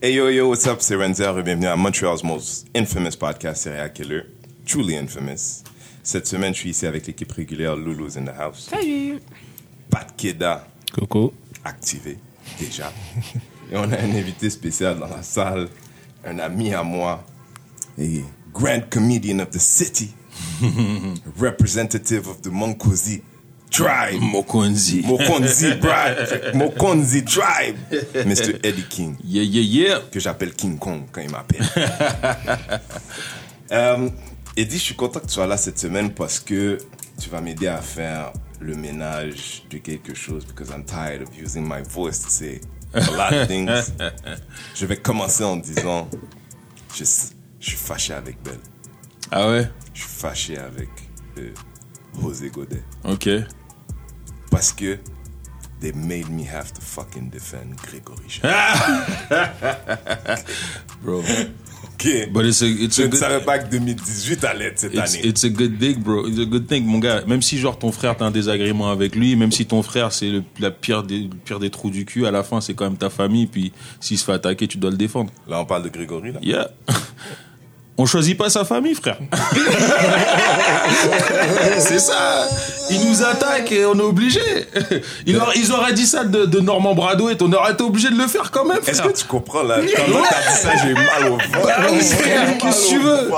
Hey yo yo, what's up, c'est Renzer et bienvenue à Montreal's most infamous podcast, Serial Killer, truly infamous. Cette semaine, je suis ici avec l'équipe régulière Lulu's in the house. Salut. Pat Keda, Coco. activé déjà. et on a un invité spécial dans la salle, un ami à moi, et grand comedian of the city, representative of the Monkozi tribe. Mokonzi. Mokonzi tribe, Mokonzi tribe, Mr. Eddie King. Yeah, yeah, yeah. que j'appelle King Kong quand il m'appelle. euh, Eddie, je suis content que tu sois là cette semaine parce que tu vas m'aider à faire le ménage de quelque chose because I'm tired of using my voice to say a lot of things. je vais commencer en disant je, je suis fâché avec Belle. Ah ouais? Je suis fâché avec euh, José Godet Ok. Parce que they made me have to fucking defend Grégory Charles. Bro. Ok. But it's a, it's Je a ne good, savais pas que 2018 allait être cette it's, année. it's a good thing, bro. It's a good thing, mon gars. Même si, genre, ton frère, t'as un désagrément avec lui, même si ton frère, c'est le, la pire des, le pire des trous du cul, à la fin, c'est quand même ta famille, puis s'il se fait attaquer, tu dois le défendre. Là, on parle de Grégory, là. Yeah. On choisit pas sa famille, frère. c'est ça. Ils nous attaquent et on est obligé. Ils, auraient- ils auraient dit ça de, de Normand Brado et on aurait été obligé de le faire quand même, Est-ce frère. que tu comprends, là? Quand t'as dit ça, j'ai mal au ventre. Bah qu'est-ce que tu veux?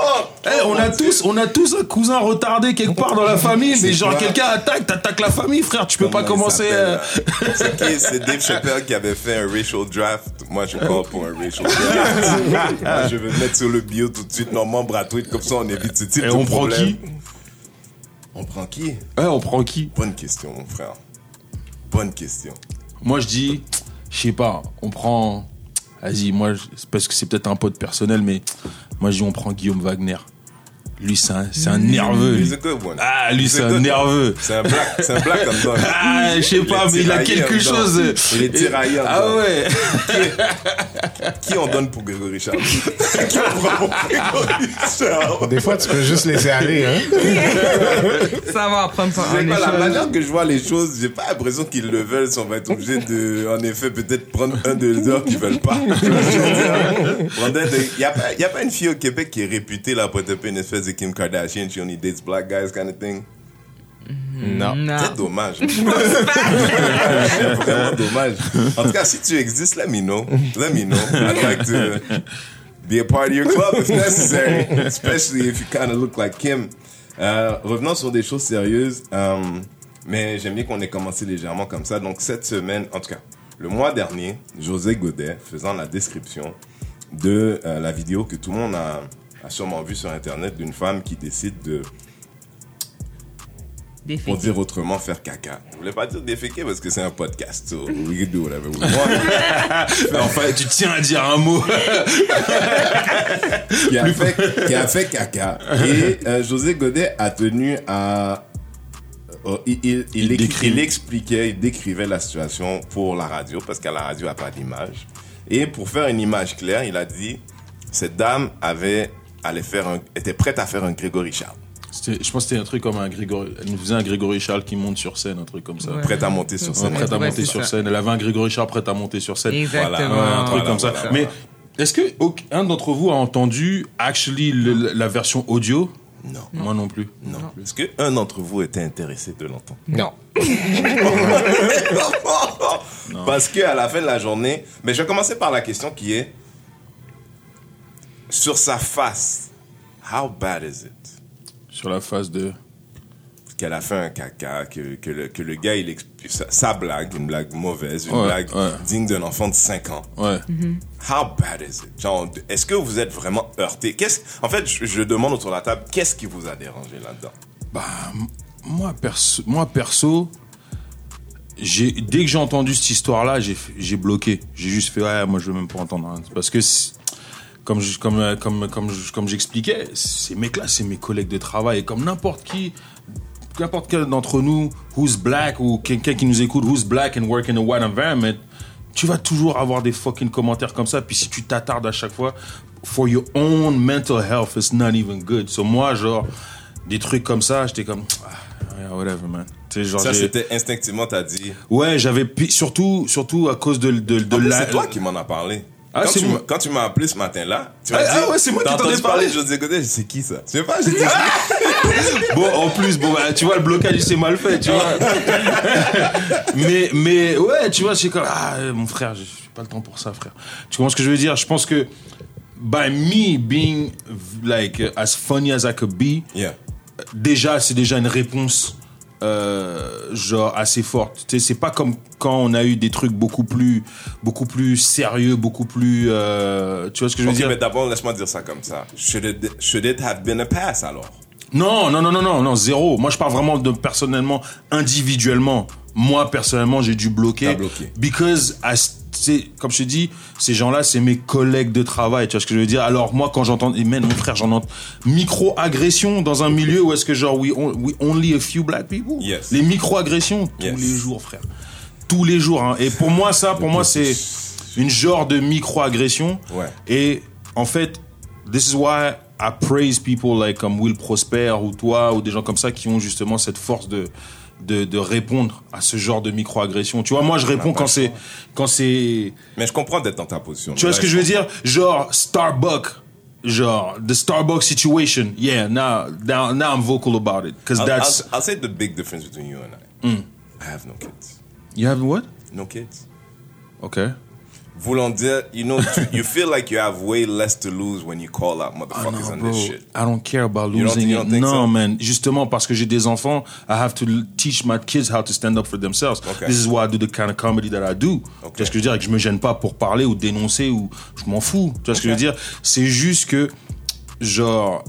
Eh, on a tous, on a tous un cousin retardé quelque part dans la famille, mais genre quelqu'un attaque, t'attaques la famille, frère. Tu peux pas commencer. euh? C'est Dave Chappelle qui avait fait un racial draft. Moi, je parle pour un racial draft. Moi, je vais mettre sur le bio tout de suite Normand Bratouille, comme ça on évite ce type Et de on prend problème. qui? On prend qui? Ouais, on prend qui? Bonne question, mon frère. Bonne question. Moi, je dis, je sais pas, on prend. Vas-y, moi, parce que c'est peut-être un pote personnel, mais moi, je dis, on prend Guillaume Wagner. Lui, c'est un, c'est un nerveux. lui. Ah, lui, c'est un nerveux. C'est un black, c'est un black comme ça. Ah, je sais pas, mais il a quelque chose. Il est tiraillé Ah ouais. Qui on donne pour Grégory Charles? qui on prend pour Grégory Charles? Des fois, tu peux juste laisser aller, hein. Ça va apprendre par C'est quoi, la manière que je vois les choses, j'ai pas l'impression qu'ils le veulent, si on va être obligé de, en effet, peut-être prendre un des heures qu'ils veulent pas. Prendre des- Y a pas, pas une fille au Québec qui est réputée, là, pour peu une espèce de Kim Kardashian, she only dates black guys kind of thing? Non. Non. C'est dommage. C'est vraiment dommage. En tout cas, si tu existes, let me know. Let me know. I'd like to be a part of your club if necessary. Especially if you kind of look like Kim. Euh, revenons sur des choses sérieuses. Euh, mais j'aime bien qu'on ait commencé légèrement comme ça. Donc, cette semaine, en tout cas, le mois dernier, José Godet, faisant la description de euh, la vidéo que tout le monde a, a sûrement vue sur Internet d'une femme qui décide de pour dire autrement, faire caca. Je voulais pas dire déféquer parce que c'est un podcast, so we can do whatever we want. Enfin, tu tiens à dire un mot. qui, a fait, qui a fait caca. Et euh, José Godet a tenu à... euh, il, il, il, écri- il expliquait, il décrivait la situation pour la radio, parce qu'à la radio, il n'y a pas d'image. Et pour faire une image claire, il a dit, cette dame avait, allait faire un, était prête à faire un Grégory Charles. Je pense que c'était un truc comme un Grégory. Elle nous faisait un Grégory Charles qui monte sur scène, un truc comme ça. Ouais. Prête à monter sur Ouais, scène. prête à Ouais, monter sur ça. scène. Elle avait un Grégory Charles prête à monter sur scène. Exactement. Ouais, un truc Voilà, comme ça. Mais est-ce que aucun d'entre vous a entendu actually le- la version audio? Non. Moi non plus. Non. Est-ce qu'un d'entre vous était intéressé de l'entendre? Non. Parce que à la fin de la journée, mais je vais commencer par la question qui est sur sa face. How bad is it? Sur la face de. qu'elle a fait un caca, que, que, le, que le gars il explique sa, sa blague, une blague mauvaise, une Ouais, blague ouais. digne d'un enfant de 5 ans. Ouais. How bad is it? Genre, est-ce que vous êtes vraiment heurté? Qu'est-ce En fait, je, je demande autour de la table, qu'est-ce qui vous a dérangé là-dedans? Bah, moi perso, moi perso, dès que j'ai entendu cette histoire-là, j'ai bloqué. J'ai juste fait ouais, moi je veux même pas entendre hein. parce que comme je- comme euh, comme comme je- comme j'expliquais, ces mecs-là, c'est mes collègues de travail et comme n'importe qui n'importe quel d'entre nous who's black ou quelqu'un qui nous écoute who's black and work in a white environment, tu vas toujours avoir des fucking commentaires comme ça puis si tu t'attardes à chaque fois for your own mental health it's not even good. So moi genre des trucs comme ça, j'étais comme ah, whatever man. Genre, Ça, c'était instinctivement, t'as dit. Ouais, j'avais surtout surtout à cause de de, de En la C'est toi qui m'en as parlé. Ah, quand, tu moi. m'as- quand tu m'as appelé ce matin-là, tu m'as Ah, dit, ah ouais, c'est moi qui t'en ai parlé. José Godet, c'est qui ça? Je sais pas, j'ai dit, Bon, en plus, bon, bah, tu vois, le blocage, il s'est mal fait, tu vois. mais, mais, ouais, tu vois, c'est comme, ah, euh, mon frère, j'ai j'ai pas le temps pour ça, frère. Tu comprends ce que je veux dire? Je pense que, by me being, like, as funny as I could be, yeah. déjà, c'est déjà une réponse, euh, genre, assez forte. Tu sais, c'est pas comme quand on a eu des trucs beaucoup plus, beaucoup plus sérieux, beaucoup plus, euh, tu vois ce que je veux Ok, dire? mais d'abord, laisse-moi dire ça comme ça. Should it, should it have been a pass alors? Non, non, non, non, non, non, zéro. Moi, je parle vraiment de personnellement, individuellement. Moi, personnellement, j'ai dû bloquer. Bloqué. Because, comme je te dis, ces gens-là, c'est mes collègues de travail. Tu vois ce que je veux dire? Alors, moi, quand j'entends, et même mon frère, j'en entends micro-agression dans un milieu où est-ce que genre, we, on- we only a few black people? Yes. Les micro-agressions, tous Yes. les jours, frère. Tous les jours, hein. Et pour moi, ça, pour moi, c'est une genre de micro-agression. Ouais. Et en fait, this is why I praise people like comme Will Prosper ou toi ou des gens comme ça qui ont justement cette force de de, de répondre à ce genre de micro-agression. Tu vois, moi je réponds quand c'est quand c'est Mais je comprends d'être dans ta position. tu vois ce que je veux dire? Genre Starbucks genre the Starbucks situation. Yeah, now now now I'm vocal about it because I'll, that's I'll, I'll say the big difference between you and I. Hmm. I have no kids. you have what? No kids. Okay. Voulant dire, you know, you feel like you have way less to lose when you call out Ah motherfuckers on bro, this shit. I don't care about You don't- losing you it. don't Non, so? man. Justement, parce que j'ai des enfants, I have to teach my kids how to stand up for themselves. Okay. This is why I do the kind of comedy that I do. Okay. Tu vois ce que je veux dire? Que je me gêne pas pour parler ou dénoncer ou je m'en fous. Tu vois ce que je veux dire? C'est juste que, genre,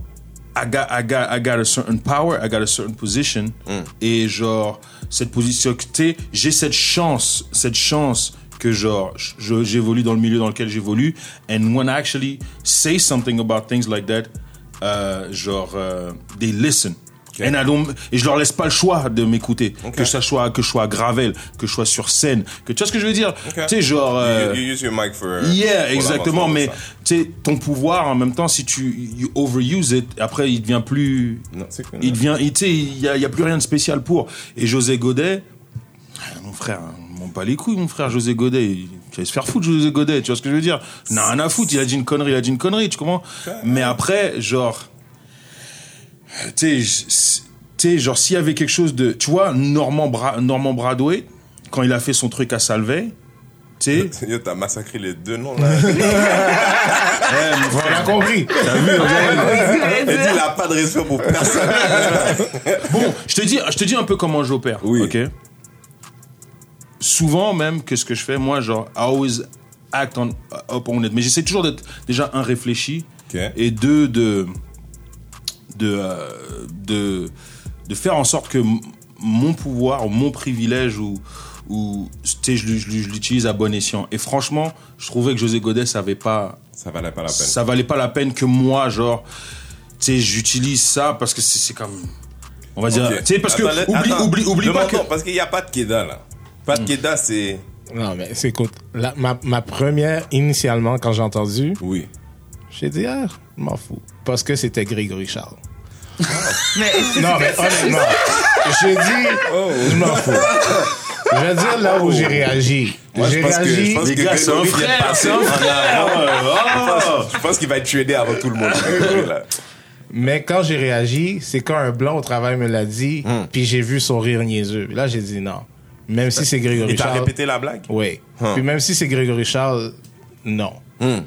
I got, I got, I got a certain power, I got a certain position. Mm. Et genre, cette position, sais, j'ai cette chance, cette chance que genre, je- j'évolue dans le milieu dans lequel j'évolue. And when I actually say something about things like that, euh, genre, euh, they listen. And I don't- et je leur laisse pas le choix de m'écouter. Que ça soit, que je sois à Gravel, que je sois sur scène, que tu vois ce que je veux dire? Tu sais, genre, euh, You, you use your mic for. Yeah, exactement. Mais tu sais, ton pouvoir en même temps, si tu you overuse it, après il devient plus, Non, il devient, tu sais, il y a, y a plus rien de spécial pour. Et José Godet, mon frère, on m'en pas les couilles, mon frère José Godet. Il il va se faire foutre, José Godet. Tu vois ce que je veux dire? Non, rien à foutre. Il a dit une connerie, il a dit une connerie. Tu comprends? Mais après, genre, tu sais, genre s'il y avait quelque chose de, tu vois, Normand, Bra- Normand Bradway, quand il a fait son truc à Salvay, tu sais? T'as massacré les deux noms là. On a compris. Elle dit il a pas de respect pour personne. Bon, je te dis, je te dis un peu comment j'opère. Oui. Ok? Souvent même que ce que je fais, moi, genre, I always act on up on it. Mais j'essaie toujours d'être déjà un réfléchi et deux de de euh, de de faire en sorte que mon pouvoir, ou mon privilège ou ou tu sais, je, je l'u- je l'utilise à bon escient. Et franchement, je trouvais que José Godet savait pas Ça valait pas la peine. ça valait pas la peine que moi, genre, tu sais, j'utilise ça parce que c'est comme, on va dire, tu sais, parce que oublie, attends. oublie, oublie pas que. Parce qu'il n'y a pas de Keda là. Pas de Keda, c'est. Non, mais c'est écoute. la- ma, ma première, initialement, quand j'ai entendu, Oui. j'ai dit, ah, je m'en fous. Parce que c'était Grégory Charles. Mais Non, mais honnêtement, j'ai dit, je m'en fous. Je veux dire là où j'ai réagi. Moi, je J'ai pense que- réagi. je pense que gars, c'est un Grégory vient de frère, passer c'est un en frère. Oh. Je pense qu'il va être tué avant tout le monde. Grégory, là. Mais quand j'ai réagi, c'est quand un blanc au travail me l'a dit, Hmm. puis j'ai vu son rire niaiseux. Là, j'ai dit non. Même si c'est Grégory Il t'a Charles. répété la blague? Oui. Hein. Puis même si c'est Grégory Charles, non. Hmm.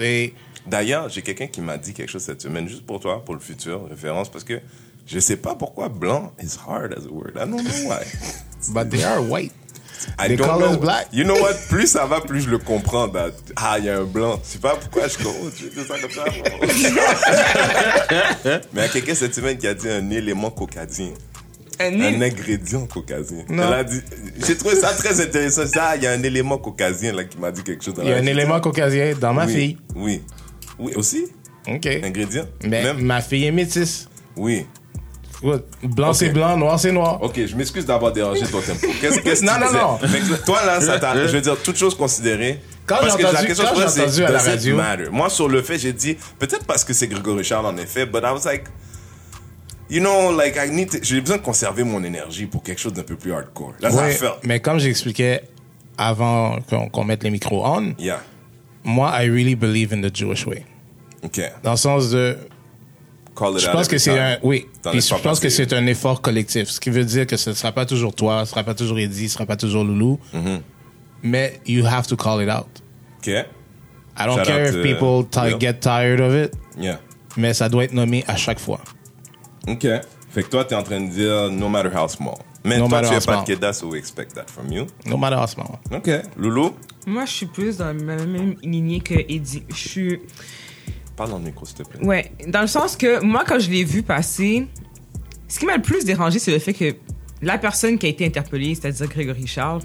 Et D'ailleurs, j'ai quelqu'un qui m'a dit quelque chose cette semaine, juste pour toi, pour le futur, référence, parce que je sais pas pourquoi blanc is hard as a word. I don't know why. but they are white. I The don't know. black. You know what? Plus ça va, plus je le comprends. that- ah, il y a un blanc. Je sais pas pourquoi je comprends. Tu dis ça comme ça. Mais il y a quelqu'un cette semaine qui a dit un élément caucasien. Un ingrédient caucasien. Non. Elle a dit, j'ai trouvé ça très intéressant. Ça, il y a un élément caucasien là qui m'a dit quelque chose. Il y a un élément caucasien dans ma oui. fille. Oui. Oui, aussi? OK. Ingrédient? Mais Même? ma fille est métisse. Oui. Blanc, c'est blanc, noir, c'est noir. Ok, je m'excuse d'avoir dérangé ton tempo. Qu'est-ce qu'est-ce que Non, tu non, non. Que toi, là, ça t'a, je veux dire, toutes choses considérées. Quand parce que entendu- la question quand que je entendu à la radio- matter? Moi, sur le fait, j'ai dit, peut-être parce que c'est Grégory Charles en effet, but I was like, you know, like, I need to- j'ai besoin de conserver mon énergie pour quelque chose d'un peu plus hardcore. Là, ça fait. mais comme j'expliquais avant qu'on qu'on mette les micros on, Yeah. moi, I really believe in the Jewish way. OK. Dans le sens de, Call it je out pense que c'est un, oui. Puis je pense que c'est un effort collectif. Ce qui veut dire que ce ne sera pas toujours toi, ce sera pas toujours Eddie, ce sera pas toujours Loulou. Mm-hmm. Mais you have to call it out. OK. I don't Shout care if people get tired of it, Yeah. mais ça doit être nommé à chaque fois. OK. Fait que toi, t'es en train de dire no matter how small. Mais No toi, matter tu es how pas small. de Keda, so we expect that from you. No matter how small. OK. Loulou? Moi, je suis plus dans la même lignée que Eddie. Je suis. Parle dans le micro, s'il te plaît. Ouais, dans le sens que moi, quand je l'ai vu passer, ce qui m'a le plus dérangé, c'est le fait que la personne qui a été interpellée, c'est-à-dire Grégory Charles,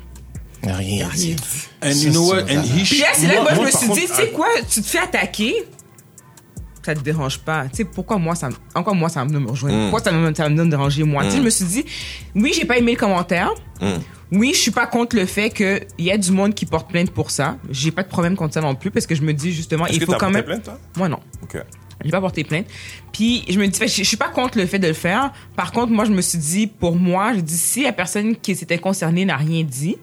Rien dit. And Ça, you know what? And he Puis là, c'est là que moi, je me suis contre, dit, tu sais quoi, tu te fais attaquer, ça te dérange pas. Tu sais, pourquoi moi, ça, encore moi, ça me rejoindre? Pourquoi ça me, ça me déranger moi? Tu sais, je me suis dit, oui, j'ai pas aimé le commentaire. Oui, je suis pas contre le fait qu'il y a du monde qui porte plainte pour ça. J'ai pas de problème contre ça non plus parce que je me dis justement, il que faut quand porté même. plainte, toi? Moi, non. OK. J'ai pas porté plainte. Puis je me dis, je, je suis pas contre le fait de le faire. Par contre, moi, je me suis dit, pour moi, je dis, si la personne qui s'était concernée n'a rien dit,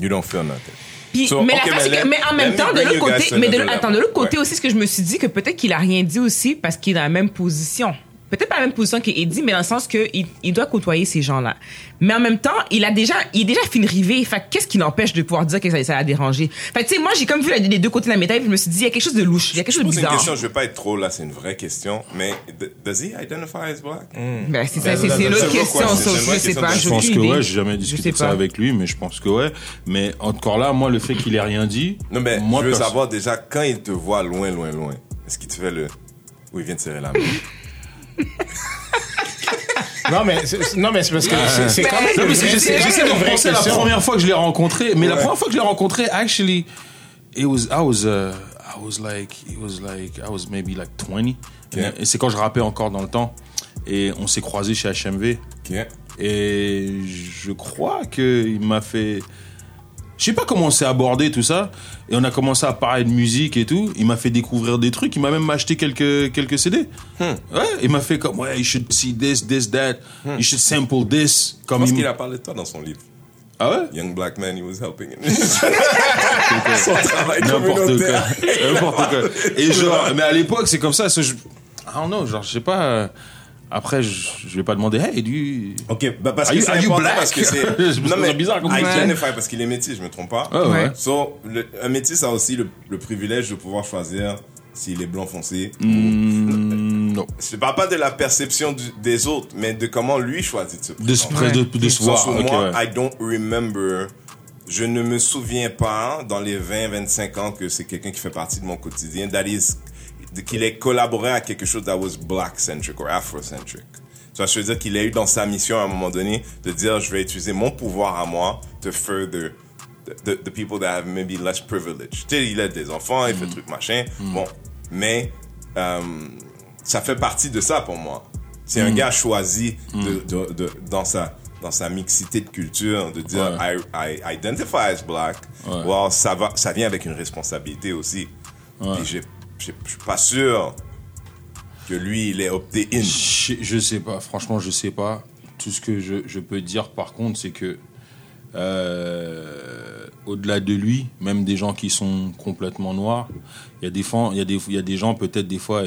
You don't feel nothing. Puis, So, mais, okay, la face, mais c'est que- let- mais en même me temps, de l'autre côté, mais de, attends, l'autre côté Ouais. aussi, ce que je me suis dit, que peut-être qu'il a rien dit aussi parce qu'il est dans la même position. Peut-être pas la même position qu'Eddie, mais dans le sens qu'il il doit côtoyer ces gens-là. Mais en même temps, il a déjà, il est déjà fini rivé. Fait que qu'est-ce qui l'empêche de pouvoir dire que ça, ça l'a dérangé? Fait que, tu sais, moi, j'ai comme vu les deux côtés de la médaille, puis je me suis dit, il y a quelque chose de louche, il y a quelque chose de pose une bizarre. question, je vais pas être trop là, c'est une vraie question, mais does he identify as black? Ben, c'est ça, c'est c'est c'est une autre une vraie question, question, ça c'est une je sais pas. Je pense que ouais, j'ai jamais Je discuté de ça pas. avec lui, mais je pense que ouais. Mais encore là, moi, le fait qu'il ait rien dit. Non, mais moi, je veux savoir déjà, quand il te voit loin, loin, loin, est-ce qu'il te fait le. Où il vient de serrer la main? Non, mais c'est non, mais c'est parce que c'est- c'est quand même. Non, mais c'est- j'essaie c'est j'essaie de repenser la première fois que je l'ai rencontré. Mais la Ouais. première fois que je l'ai rencontré, actually, it was, I was, uh, I was like, it was like, I was maybe like 20. Ok. Et c'est quand je rappais encore dans le temps. Et on s'est croisés chez HMV. OK. Et je crois qu'il m'a fait. Je sais pas comment on s'est abordé tout ça. Et on a commencé à parler de musique et tout. Il m'a fait découvrir des trucs. Il m'a même acheté quelques, quelques CD. Ouais, il m'a fait comme, ouais, you should see this, this, that. You should sample this. Je Comme pense il qu'il a parlé de toi dans son livre. Ah ouais? Young Black Man, he was helping. son travail N'importe quoi. N'importe quoi. Et genre, mais à l'époque, c'est comme ça. je, I don't know, genre, je sais pas. Après, je, je vais pas demander, hey, du. Ok, bah parce Are que c'est important parce que c'est. Me trouve bizarre comme. Identify parce qu'il est métis, je me trompe pas. Ah ouais. So, le- un métis a aussi le, le privilège de pouvoir choisir s'il est blanc foncé. Mm, non. Je parle pas de la perception du- des autres, mais de comment lui choisit de se De se, de, de se voir. moi, ouais. I don't remember. Je ne me souviens pas dans les 20-25 ans que c'est quelqu'un qui fait partie de mon quotidien, that is, qu'il ait collaboré à quelque chose that was black-centric or afro-centric. Je veux dire qu'il a eu dans sa mission à un moment donné de dire je vais utiliser mon pouvoir à moi to further the, the, the people that have maybe less privilege. Tu sais, il aide des enfants, il fait Mm. trucs machin. Bon, mais euh, ça fait partie de ça pour moi. C'est Mm. un gars choisi de, de, de- dans sa dans sa mixité de culture de dire I, I identify as black. Ouais. Well, ça va, ça vient avec une responsabilité aussi. Puis je suis pas sûr que lui il est opté in. Je, je sais pas, franchement, je sais pas. Tout ce que je, peux dire par contre, c'est que euh, au-delà de lui, même des gens qui sont complètement noirs, il y a des gens peut-être des fois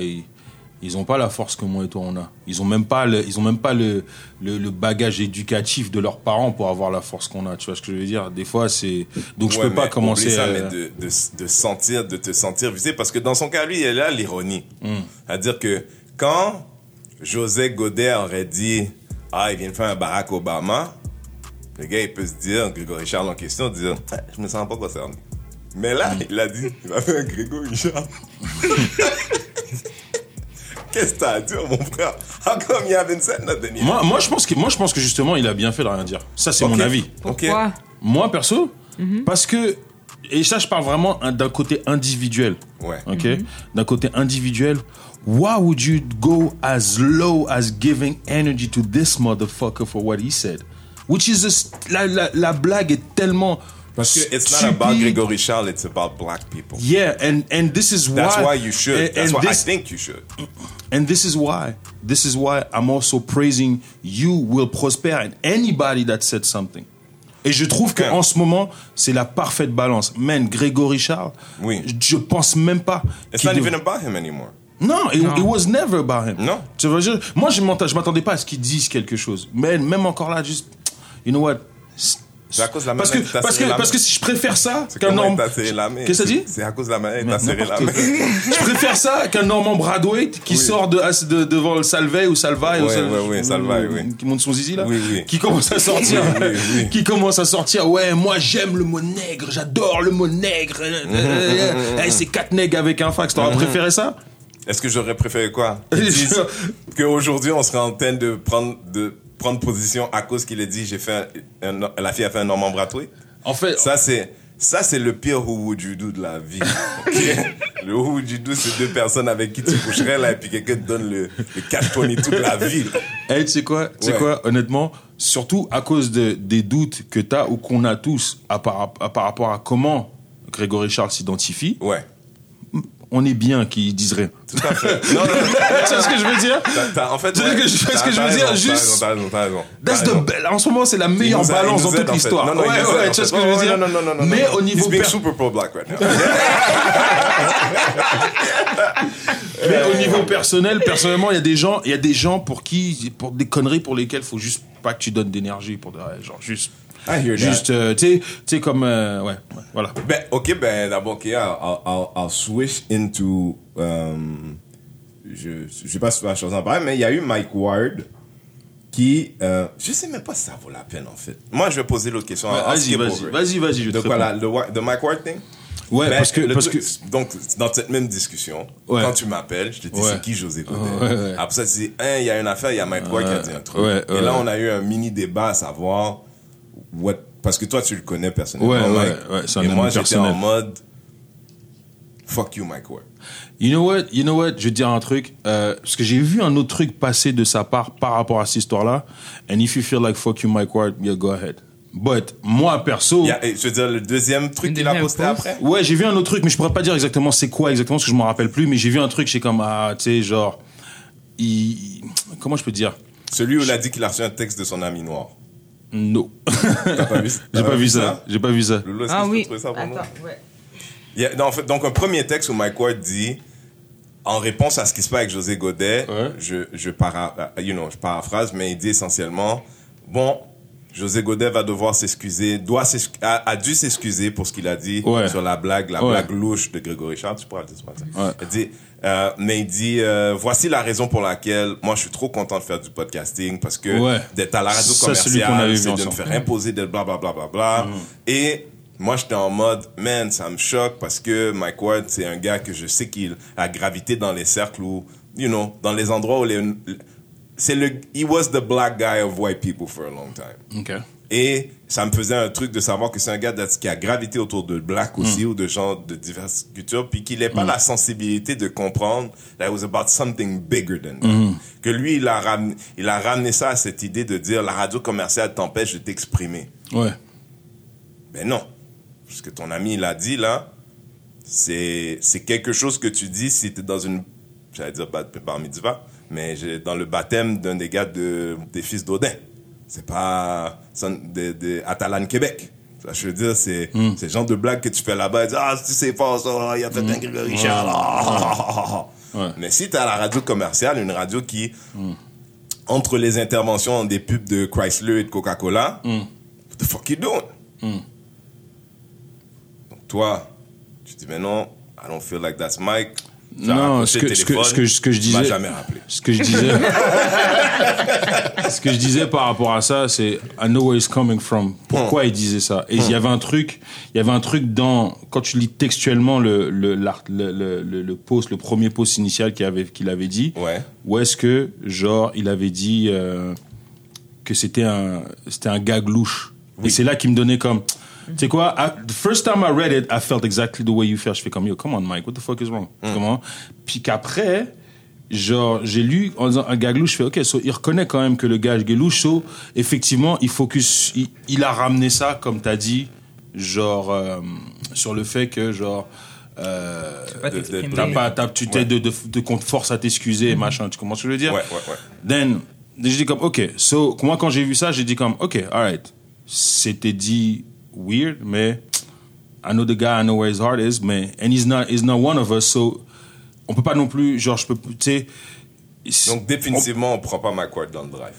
ils ont pas la force que moi et toi on a. Ils ont même pas le, ils ont même pas le, le, le bagage éducatif de leurs parents pour avoir la force qu'on a. Tu vois ce que je veux dire? Des fois c'est donc je Ouais, peux pas commencer. ça, à- mais de, de, de sentir, de te sentir visé, parce que dans son cas, lui, il là l'ironie. Hmm. C'est-à-dire que quand José Godet aurait dit, ah, il vient de faire un Barack Obama, le gars, il peut se dire, Grégory Charles en question, dire, Ah, je me sens pas concerné. Mais là, Hmm. il a dit, il a fait un Grégory Charles. Qu'est-ce que t'as à dire, mon frère? How come you haven't said nothing yet? Moi, moi je pense que moi je pense que justement il a bien fait de rien dire. Ça c'est Ok. mon avis. Pourquoi? Moi, perso, parce que, et ça, je parle vraiment hein, d'un côté individuel. Ouais. OK? D'un côté individuel. Why would you go as low as giving energy to this motherfucker for what he said? Which is a s- la, la, la blague est tellement. Parce que it's not about. Grégory Charles, it's about black people. Yeah, and, and this is That's why. why you should. and- That's and why this- I think you should. And this is why. This is why I'm also praising you will prosper and anybody that said something. Et je trouve Ouais. qu'en ce moment, c'est la parfaite balance. Man, Grégory Charles, Oui. je pense même pas. It's not dev- even about him anymore. Non, it, it was never about him. Non. Tu vois, je- moi, je m'attendais, je m'attendais pas à ce qu'ils disent quelque chose. Mais même encore là, juste, you know what? C'est à cause de la parce que, dont t'as parce serré que, la parce main. que si je préfère ça C'est qu'un main. Qu'est-ce que ça dit? C'est à cause de la dont t'as serré la main. je préfère ça qu'un Norman Bradwaite qui sort de, de- devant le Salvay ou Salvay ou Ouais, Sal- ouais, ouais, Salvay, ou- oui. qui monte son zizi là Oui, oui. qui commence à sortir Oui, oui, oui. qui commence à sortir ouais moi j'aime le mot nègre j'adore le mot nègre euh, c'est quatre nègres avec un fax t'aurais préféré ça? Est-ce que j'aurais préféré quoi? Qu'aujourd'hui, on serait en train de prendre, de prendre position à cause qu'il a dit j'ai fait un, un- la fille a fait un Norman Bradway. en fait Ça, c'est. Ça, c'est le pire who would you do de la vie. le who would you do, c'est deux personnes avec qui tu coucherais là, et puis quelqu'un te donne le, le catch 22 de la vie. Hey, tu sais quoi, tu sais Ouais. quoi, honnêtement, surtout à cause de, des doutes que tu as ou qu'on a tous à par, à- par rapport à comment Grégory Charles s'identifie, Ouais. On est bien qu'ils disent rien. Tout à fait. Non, non, non. tu sais ce que je veux dire en fait, Tu ouais, ce que je veux dire, juste- en ce moment, c'est la meilleure balance dans toute l'histoire. Ouais, ouais, tu fait. ce que je veux dire Non, non, non, non. Mais au niveau super pro black right now. Mais au niveau personnel, personnellement, il y a des gens, il y a des gens pour qui, pour des conneries pour lesquelles faut juste pas que tu donnes d'énergie pour genre juste. Juste, euh, tu sais, comme, euh, ouais, ouais, voilà. Ben, ok, ben, d'abord, ok, I'll, I'll, I'll, switch into, um, je, je sais pas si tu vas choisir en parler, mais il y a eu Mike Ward qui, euh, je sais même pas si ça vaut la peine, en fait. Moi, je vais poser l'autre question. Vas-y, vas-y, vas-y, vas-y, je te réponds. la, le, the Mike Ward thing? Ouais, Ben, parce que, parce truc- que, donc, dans cette même discussion, Ouais. quand tu m'appelles, je te dis Ouais. c'est qui José Godet. Ouais, ouais. Après ça, tu dis, hein, il y a une affaire, il y a Mike Ward qui a dit un truc. Et là, on a eu un mini débat à savoir, what, parce que toi, tu le connais personnellement. Ouais, ouais, Mike. ouais, c'est un Et moi, j'étais en mode, fuck you, Mike Ward. You know what? You know what? Je vais te dire un truc. Euh, parce que j'ai vu un autre truc passer de sa part par rapport à cette histoire-là. And if you feel like fuck you, Mike Ward, yeah, go ahead. But moi, perso. Il y a- et je veux dire, le deuxième truc qu'il a posté post. après? Ouais, j'ai vu un autre truc, mais je pourrais pas dire exactement c'est quoi exactement, parce que je m'en rappelle plus, mais j'ai vu un truc, j'ai comme, ah, tu sais, genre, il, comment je peux dire? Celui où il a dit qu'il a reçu un texte de son ami noir. Non. T'as pas vu j'ai pas vu ça. J'ai pas vu ça. Est-ce Ah que oui. ça pour moi? Attends, ouais. Il y a- non, en fait, donc, un premier texte où Mike Ward dit, en réponse à ce qui se passe avec José Godet, Ouais. je, je, para, you know, je paraphrase, mais il dit essentiellement, bon, José Godet va devoir s'excuser, doit a, a dû s'excuser pour ce qu'il a dit Ouais. sur la blague, la Ouais. blague louche de Grégory Charles, tu pourras le dire ce matin. Ouais. Il dit, euh, mais il dit, euh, voici la raison pour laquelle moi je suis trop content de faire du podcasting parce que Ouais. d'être à la radio commerciale, c'est de me faire imposer de bla bla bla bla bla. Et moi, j'étais en mode, man, ça me choque parce que Mike Ward, c'est un gars que je sais qu'il a gravité dans les cercles où, you know, dans les endroits où les, c'est le, he was the black guy of white people for a long time. Ok. Et ça me faisait un truc de savoir que c'est un gars qui a gravité autour de black aussi ou de gens de diverses cultures, puis qu'il n'ait pas la sensibilité de comprendre that it was about something bigger than that. Que lui, il a, ramené, il a ramené ça à cette idée de dire la radio commerciale t'empêche de t'exprimer. Ouais. Ben non. Ce que ton ami, il a dit là, c'est, quelque chose que tu dis si t'es dans une, j'allais dire bar, mitzvah, mais dans le baptême d'un des gars de, des fils d'Odin. C'est pas de, de Atalan Québec. Je veux dire, c'est, c'est le genre de blague que tu fais là-bas ah, si c'est fort ça, il a fait un Grégory Charles. Ouais. Mais si t'es à la radio commerciale, une radio qui, entre les interventions des pubs de Chrysler et de Coca-Cola, what the fuck you doing? Donc toi, tu dis, mais non, I don't feel like that's Mike. Non, ce que, ce que, ce que, ce que je disais. jamais rappelé. Ce que je disais. ce que je disais par rapport à ça, c'est I know where he's coming from. Pourquoi il disait ça? Et il y avait un truc, il y avait un truc dans quand tu lis textuellement le le le, le, le, le post, le premier post initial qu'il avait qu'il avait dit. Ouais. Où est-ce que genre il avait dit euh, que c'était un c'était un gag louche. Et c'est là qu'il me donnait comme sais quoi, I- the first time I read it, I felt exactly the way you feel. Je fais comme yo, come on Mike, what the fuck is wrong? Comment? Puis qu'après, genre j'ai lu en disant un gag louche, je fais ok, so, il reconnaît quand même que le gag est louche, so, effectivement il focus, il, il a ramené ça comme t'as dit, genre euh, sur le fait que genre euh, de- de- t'as pas, t'as- tu t'es de, de, de te force à t'excuser et machin, tu comprends ce que je veux dire? Ouais, ouais, ouais. Then, j'ai dit comme, ok, so, moi quand j'ai vu ça, j'ai dit comme, ok, alright. c'était dit weird, mais I know the guy, I know where his heart is, mais and he's not, he's not one of us, so on peut pas non plus, genre, je peux, tu sais. Donc, définitivement, on prend pas McCord dans le drive.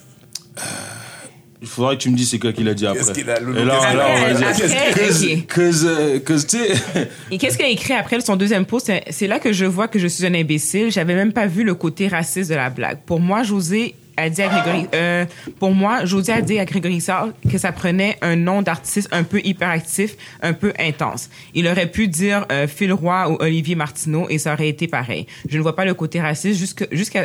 Il faudrait que tu me dises c'est quoi qu'il a dit après. Qu'est-ce qu'il a- là, qu'est-ce là, on va qu'il dire. Et qu'est-ce qu'il a écrit après son deuxième post? C'est- C'est là que je vois que je suis un imbécile. J'avais même pas vu le côté raciste de la blague. Pour moi, José a dit à Grégory, euh, pour moi, José a dit à Grégory Sarr que ça prenait un nom d'artiste un peu hyperactif, un peu intense. Il aurait pu dire euh, Phil Roy ou Olivier Martineau et ça aurait été pareil. Je ne vois pas le côté raciste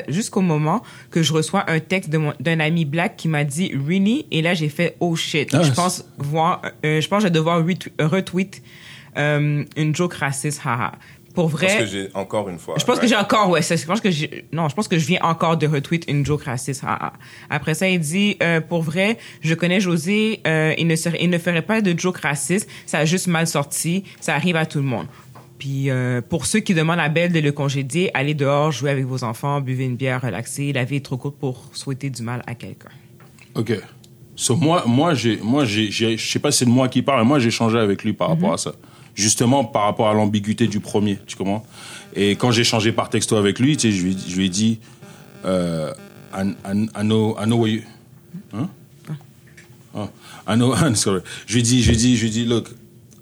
jusqu'au moment que je reçois un texte d'un ami black qui m'a dit really? Et là j'ai fait oh shit. Ah, je pense voir, euh, je pense que je vais devoir retweet, retweet euh, une joke raciste, haha. Pour Parce vrai, que j'ai encore une fois. je pense que j'ai encore, ouais, je pense que non, je pense que je viens encore de retweet une joke raciste, haha. Après ça, il dit, euh, pour vrai, je connais José, euh, il ne serait, il ne ferait pas de joke raciste, ça a juste mal sorti, ça arrive à tout le monde. Puis euh, pour ceux qui demandent à Belle de le congédier, allez dehors, jouez avec vos enfants, buvez une bière, relaxez. La vie est trop courte pour souhaiter du mal à quelqu'un. Ok. So, moi, moi, j'ai, moi, j'ai, je sais pas si c'est de moi qui parle, mais moi, j'ai changé avec lui par rapport à ça. Justement, par rapport à l'ambiguïté du premier, tu comprends? Et quand j'ai changé par texto avec lui, tu sais, je lui, je lui ai dit, euh, I, I- I know, I know where you, hein? Oh, I know, sorry. Je lui ai dit, je lui ai dit, je lui ai dit, look,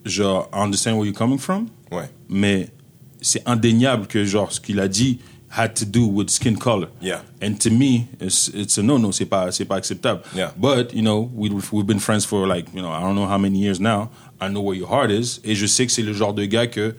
genre, I understand where you're coming from, Ouais. mais c'est indéniable que genre ce qu'il a dit had to do with skin color. Yeah. And to me, it's, it's a no-no. C'est pas, c'est pas acceptable. Yeah. But, you know, we, we've been friends for like, you know, I don't know how many years now. I know where your heart is. Et je sais que c'est le genre de gars que,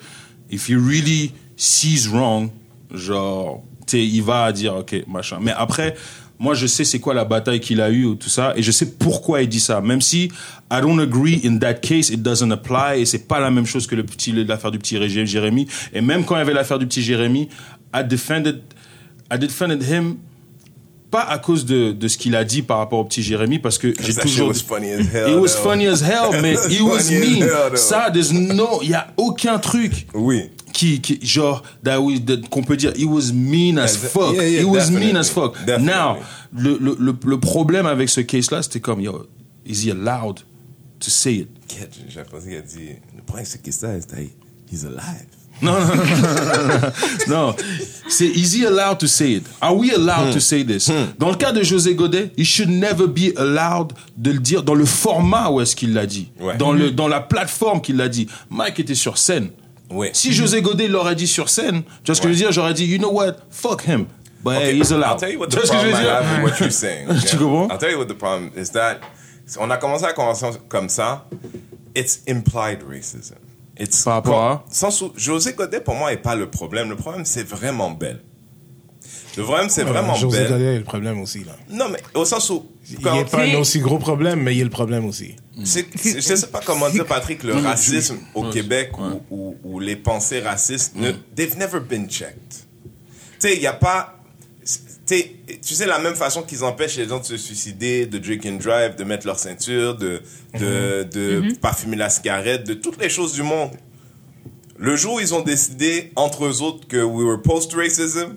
if he really sees wrong, genre, tu il va dire, OK, machin. Mais après, moi, je sais c'est quoi la bataille qu'il a eue ou tout ça, et je sais pourquoi il dit ça. Même si I don't agree in that case, it doesn't apply, et c'est pas la même chose que le petit, l'affaire du petit Ré- Jérémy. Et même quand il y avait l'affaire du petit Jérémy, I defended, I defended him pas à cause de, de ce qu'il a dit par rapport au petit Jérémy, parce que j'ai toujours. was funny as hell, It was though. funny as hell, mais It was mean. hell. Ça, there's no, il y a aucun truc Oui. qui, qui genre that we- that- qu'on peut dire he was mean as fuck yeah, yeah, he was mean as fuck Definitely. now le, le, le, le problème avec ce case là c'était comme yo is he allowed to say it? J'ai pensé qu'il a dit, le problème c'est que ça, c'est he's alive. Non non non, non, non, non. c'est is he allowed to say it? Are we allowed to say this? Dans le cas de José Godet he should never be allowed de le dire dans le format où est-ce qu'il l'a dit Ouais. dans le dans la plateforme qu'il l'a dit Mike était sur scène Ouais. Si José Godet l'aurait dit sur scène, tu vois ce que je veux dire? J'aurais dit, you know what, fuck him. But hey, he's allowed. I'll tell you what the vois ce que je problem I have with what you're saying. okay? Tu comprends? I'll tell you what the problem is that on a commencé la conversation comme ça. It's implied racism. It's Par rapport à? Sans José Godet pour moi est pas le problème. Le problème c'est vraiment belle. Le problème c'est vraiment José belle. Godet a le problème aussi, là. Non mais au sens où Il quand- n'y a pas un aussi gros problème, mais il y a le problème aussi. C'est- c'est- je sais pas comment dire, Patrick, le racisme au ouais, Québec ouais. ou, ou- ou les pensées racistes, ne, they've never been checked. Tu sais, il n'y a pas. Tu sais, Tu sais, la même façon qu'ils empêchent les gens de se suicider, de drink and drive, de mettre leur ceinture, de, de, de parfumer la cigarette, de toutes les choses du monde. Le jour où ils ont décidé, entre eux autres, que we were post-racism,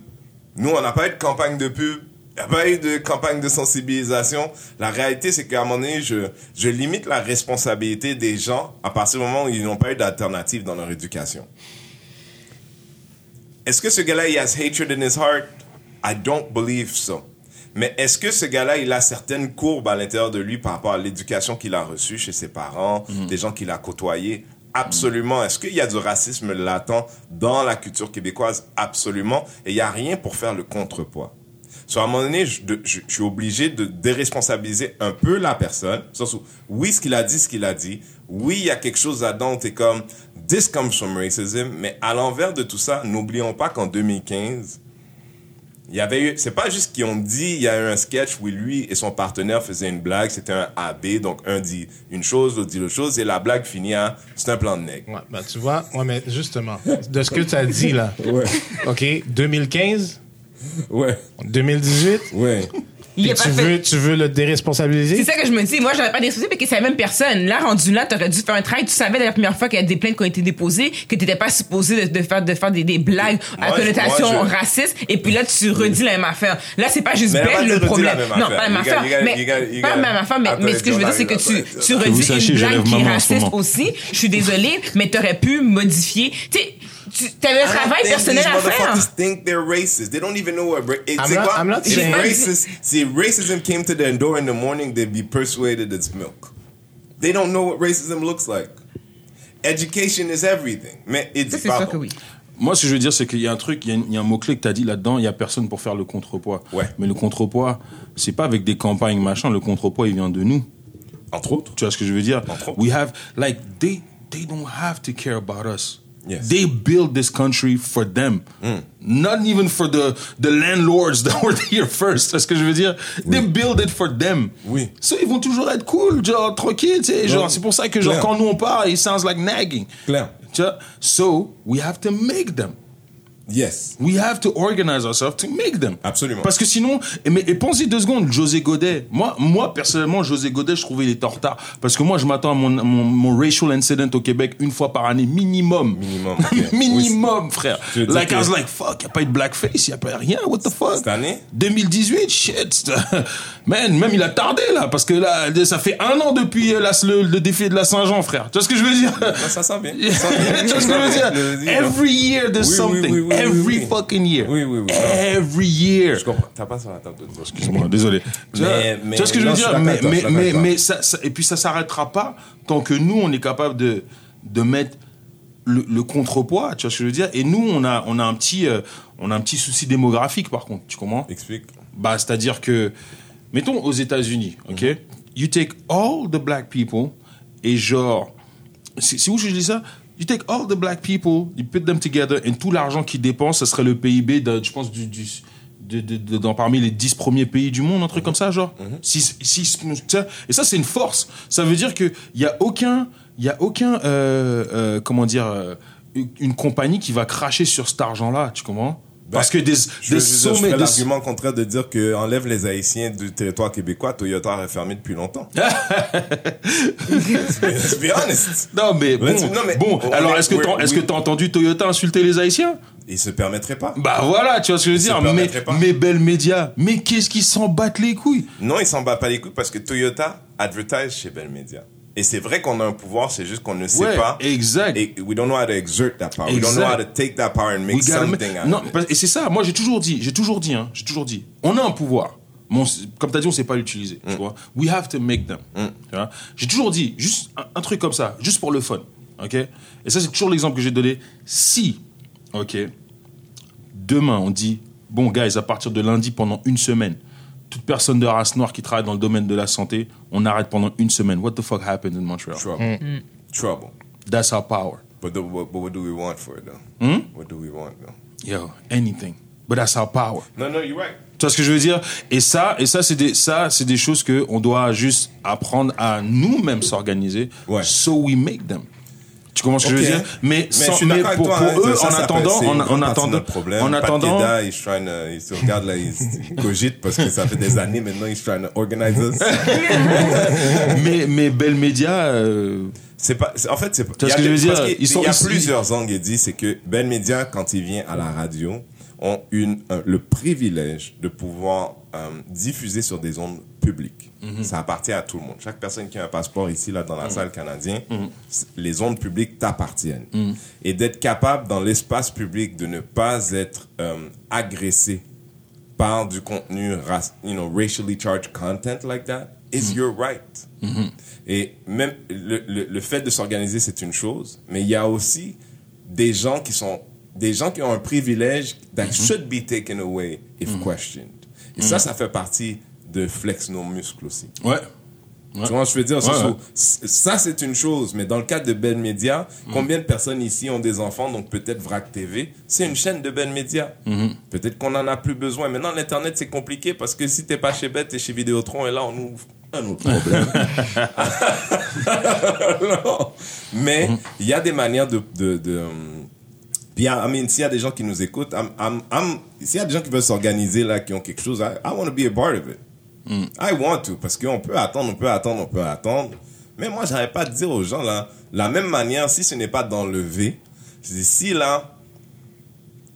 nous, on n'a pas eu de campagne de pub, il n'y a pas eu de campagne de sensibilisation. La réalité, c'est qu'à un moment donné, je, je limite la responsabilité des gens à partir du moment où ils n'ont pas eu d'alternative dans leur éducation. Est-ce que ce gars-là, il has hatred in his heart? I don't believe so. Mais est-ce que ce gars-là, il a certaines courbes à l'intérieur de lui par rapport à l'éducation qu'il a reçue chez ses parents, des gens qu'il a côtoyés? Absolument. Est-ce qu'il y a du racisme latent dans la culture québécoise? Absolument. Et il n'y a rien pour faire le contrepoids. Soit à un moment donné, je, de- je- je suis obligé de déresponsabiliser un peu la personne. Sens où, oui, ce qu'il a dit, ce qu'il a dit. Oui, il y a quelque chose là-dedans où t'es comme, this comes from racism. Mais à l'envers de tout ça, n'oublions pas qu'en 2015, il y avait eu, c'est pas juste qu'ils ont dit, il y a eu un sketch où lui et son partenaire faisaient une blague, c'était un AB, donc un dit une chose, l'autre dit l'autre chose, et la blague finit à, c'est un plan de nègre. Ouais, ben, tu vois, ouais, mais justement, de ce que tu as dit, là, Ouais, OK, 2015, ouais, 2018, ouais. Il a tu, fait- veux, tu veux le C'est déresponsabiliser? ça que je me dis. Moi, j'aurais pas soucis parce que c'est la même personne. Là, rendu là, t'aurais dû faire un travail. Tu savais la première fois qu'il y a des plaintes qui ont été déposées, que t'étais pas supposé de, de faire, de faire des, des blagues à Moi, connotation moi, je- racistes. Et puis là, tu redis la même affaire. Là, c'est pas juste belle dit le problème. non, pas la même You affaire. Mais pas la même affaire. Mais, ce que je veux dire, c'est que tu, tu redis une blague qui est raciste aussi. Je suis désolée, mais t'aurais pu modifier. Tu sais, tu avais un I don't travail personnel these à faire. motherfuckers think they're racist. They don't even know what. Ra- it's I'm not- I'm not if saying- racist. See, if racism came to their door in the morning, they'd be persuaded it's milk. They don't know what racism looks like. Education is everything. Mais it's Ça, c'est sûr que oui. Moi, ce que je veux dire, c'est qu'il y a un truc, il y a, il y a un mot-clé que tu as dit là-dedans, il y a personne pour faire le contrepoids. Ouais. Mais le contrepoids, c'est pas avec des campagnes, machin, le contrepoids, il vient de nous. Entre autres. Tu vois ce que je veux dire? Entre autres. We have, like, they, they don't have to care about us. Yes. They build this country for them. Mm. Not even for the, the landlords that were here first. Vois ce que je veux dire? They build it for them. Oui. So, ils vont toujours être cool, genre, tranquille, tu sais. Genre, c'est pour ça que, genre, quand nous on parle, it sounds like nagging. Clair. Tu vois? So, we have to make them. Yes. We have to organize ourselves to make them. Absolument. Parce que sinon, et, mais, et pensez deux secondes, José Godet. Moi, moi, personnellement, José Godet, je trouvais il était en retard. Parce que moi, je m'attends à mon, mon, mon racial incident au Québec une fois par année, minimum. Minimum, minimum, frère. Like, I que- was like, fuck, y a pas eu de blackface, y a pas rien, what the fuck? Cette année? 2018, shit. Man, même il a tardé, là, parce que là, ça fait un an depuis euh, la- le, le défi de la Saint-Jean, frère. Tu vois ce que je veux dire? Ça sent bien. tu Ça vois sent bien. ce que je veux dire? Every year there's Oui, something. oui, Every oui. fucking year. Oui, oui, oui. Every year. Je comprends. T'as pas sur la table de. Excuse-moi, désolé. Tu vois, ce que je veux dire? Mais, mais, mais, mais ça, ça- et puis ça s'arrêtera pas tant que nous, on est capable de, de mettre le, le contrepoids, tu vois ce que je veux dire? Et nous, on a, on a un petit, euh, on a un petit souci démographique, par contre, tu comprends? Explique. bah, c'est-à-dire que, mettons aux États-Unis, ok, Mhm. you take all the black people et genre, c'est c'est où je dis ça? You take all the black people, you put them together, et tout l'argent qu'ils dépensent, ça serait le PIB, de, je pense, du, du de, de- de- dans parmi les 10 premiers pays du monde, un truc comme ça, genre. Mhm. Six- six- sais, et ça, c'est une force. Ça veut dire que il y a aucun, y a aucun, euh, euh, comment dire, euh, une compagnie qui va cracher sur cet argent-là, tu comprends? Parce que des, Ben, Je, des je sommets, ferais des- l'argument contraire de dire que enlève les Haïtiens du territoire québécois, Toyota aurait fermé depuis longtemps. Let's be honest. Non mais bon, Let's- non, mais bon. on alors est- est-ce que t'as t'as entendu Toyota insulter les Haïtiens? Ils se permettraient pas. Bah voilà, tu vois ce que je veux dire. Mais mes belles médias, mais qu'est-ce qu'ils s'en battent les couilles? Non, ils s'en battent pas les couilles parce que Toyota advertise chez Bell Media. Et c'est vrai qu'on a un pouvoir, c'est juste qu'on ne sait Ouais, pas. exact. Et we don't know how to exert that power. We don't know how to take that power and make something out Non, of it. et c'est ça. Moi j'ai toujours dit, j'ai toujours dit, hein, j'ai toujours dit. On a un pouvoir. Comme t'as dit, on sait pas l'utiliser. Mm. Tu vois. We have to make them. Tu vois. J'ai toujours dit, juste un, un truc comme ça, juste pour le fun. Ok. Et ça c'est toujours l'exemple que j'ai donné. Si, ok, demain on dit, bon guys, à partir de lundi pendant une semaine, toute personne de race noire qui travaille dans le domaine de la santé, on arrête pendant une semaine. What the fuck happened in Montreal? Trouble. Trouble. That's our power. But, the, what, but what do we want for it though? Hmm? What do we want though? Yo, anything. But that's our power. No, no, you're right. Tu vois ce que je veux dire? Et ça, et ça, c'est des, ça, c'est des choses que on doit juste apprendre à nous-mêmes s'organiser. Ouais. So we make them. Tu comprends ce que je veux dire? Mais, Mais sans, mais pour, toi, pour hein, eux, ça, en ça attendant, en, en attendant, problème. en Pat attendant, Guetta, il, trying to- il se regarde là, il, il cogite parce que ça fait des années maintenant, il trying to organize us. mais, mais Bell Media, euh, C'est pas, en fait, c'est pas. Il y a ce que je veux parce dire? qu'il- Ils sont- il y a ils- plusieurs angles, il dit, c'est que Ben Media, quand il vient à la radio, ont une, un- le privilège de pouvoir euh, diffuser sur des ondes publiques. Mhm. Ça appartient à tout le monde. Chaque personne qui a un passeport ici, là, dans la salle canadienne, c- les ondes publiques t'appartiennent. Mhm. Et d'être capable, dans l'espace public, de ne pas être euh, agressé par du contenu rac- you know, racially charged content like that is your right. Et même le, le, le fait de s'organiser, c'est une chose, mais il y a aussi des gens qui sont des gens qui ont un privilège that should be taken away if questioned. Et ça, ça fait partie de flex nos muscles aussi. ouais. Tu vois je veux dire? Ça, Ouais, ouais. c'est- Ça, c'est une chose. Mais dans le cadre de Ben Media, combien de personnes ici ont des enfants? Donc, peut-être VRAC TV. C'est une chaîne de Ben Media. Peut-être qu'on en a plus besoin. Maintenant, l'Internet, c'est compliqué parce que si t'es pas chez Bet, t'es chez Vidéotron et là, on ouvre un autre problème. Non. Mais il y a des manières de... de, de hum, puis, I mean, s'il y a des gens qui nous écoutent, I'm- I'm- I'm- s'il y a des gens qui veulent s'organiser là, qui ont quelque chose, I, I want to be a part of it. I want to, parce qu'on peut attendre, on peut attendre, on peut attendre. Mais moi, j'arrête pas de dire aux gens, là, la même manière, si ce n'est pas dans le V, je dis, si là,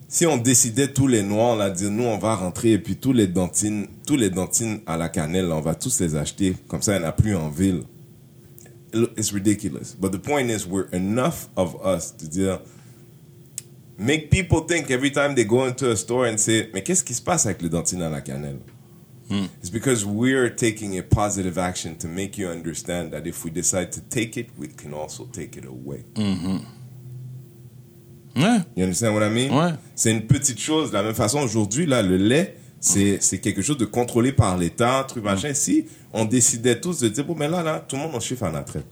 si on décidait tous les noirs, là, dire, nous, on va rentrer, et puis tous les dentines, tous les dentines à la cannelle, on va tous les acheter, comme ça, il n'y en a plus en ville. It's ridiculous. But the point is, we're enough of us to dire, make people think every time they go into a store and say, mais qu'est-ce qui se passe avec le dentine à la cannelle? It's because we're taking a positive action to make you understand that if we decide to take it, we can also take it away. Ouais. You understand what I mean? Ouais. C'est une petite chose. De la même façon, aujourd'hui, là, le lait, c'est, c'est quelque chose de contrôlé par l'État, truc machin. Si on décidait tous de dire, bon, mais là, là, tout le monde en chiffre à la traite.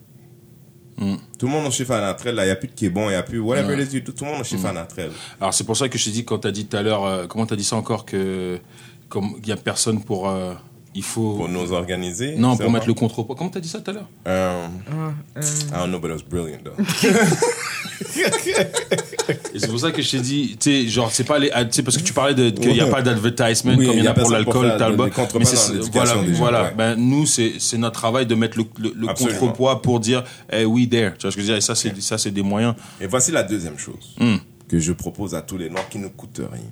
Tout le monde en chiffre à la traite, là, il n'y a plus de québon, il n'y a plus whatever it is, you do, tout le monde en chiffre à la traite. Alors c'est pour ça que je t'ai dit quand t'as dit tout à l'heure, euh, comment t'as dit ça encore que comme il y a personne pour, euh, il faut Pour nous organiser. non pour mettre le contrepoids. Comment t'as dit ça tout à l'heure? Um, Ah, euh, I don't know, but it was brilliant, though. Et c'est pour ça que je t'ai dit, tu sais, genre c'est pas les, tu sais parce que tu parlais de qu'il n'y a pas d'advertisement Oui, comme il y en a pour personne pour l'alcool, contrepas Mais c'est voilà, gens, voilà. ouais. Ben nous c'est c'est notre travail de mettre le, le, le contrepoids pour dire, eh oui there. Tu vois ce que je veux dire? Et ça c'est ça c'est des moyens. Et voici la deuxième chose Hmm. que je propose à tous les Noirs qui ne coûte rien.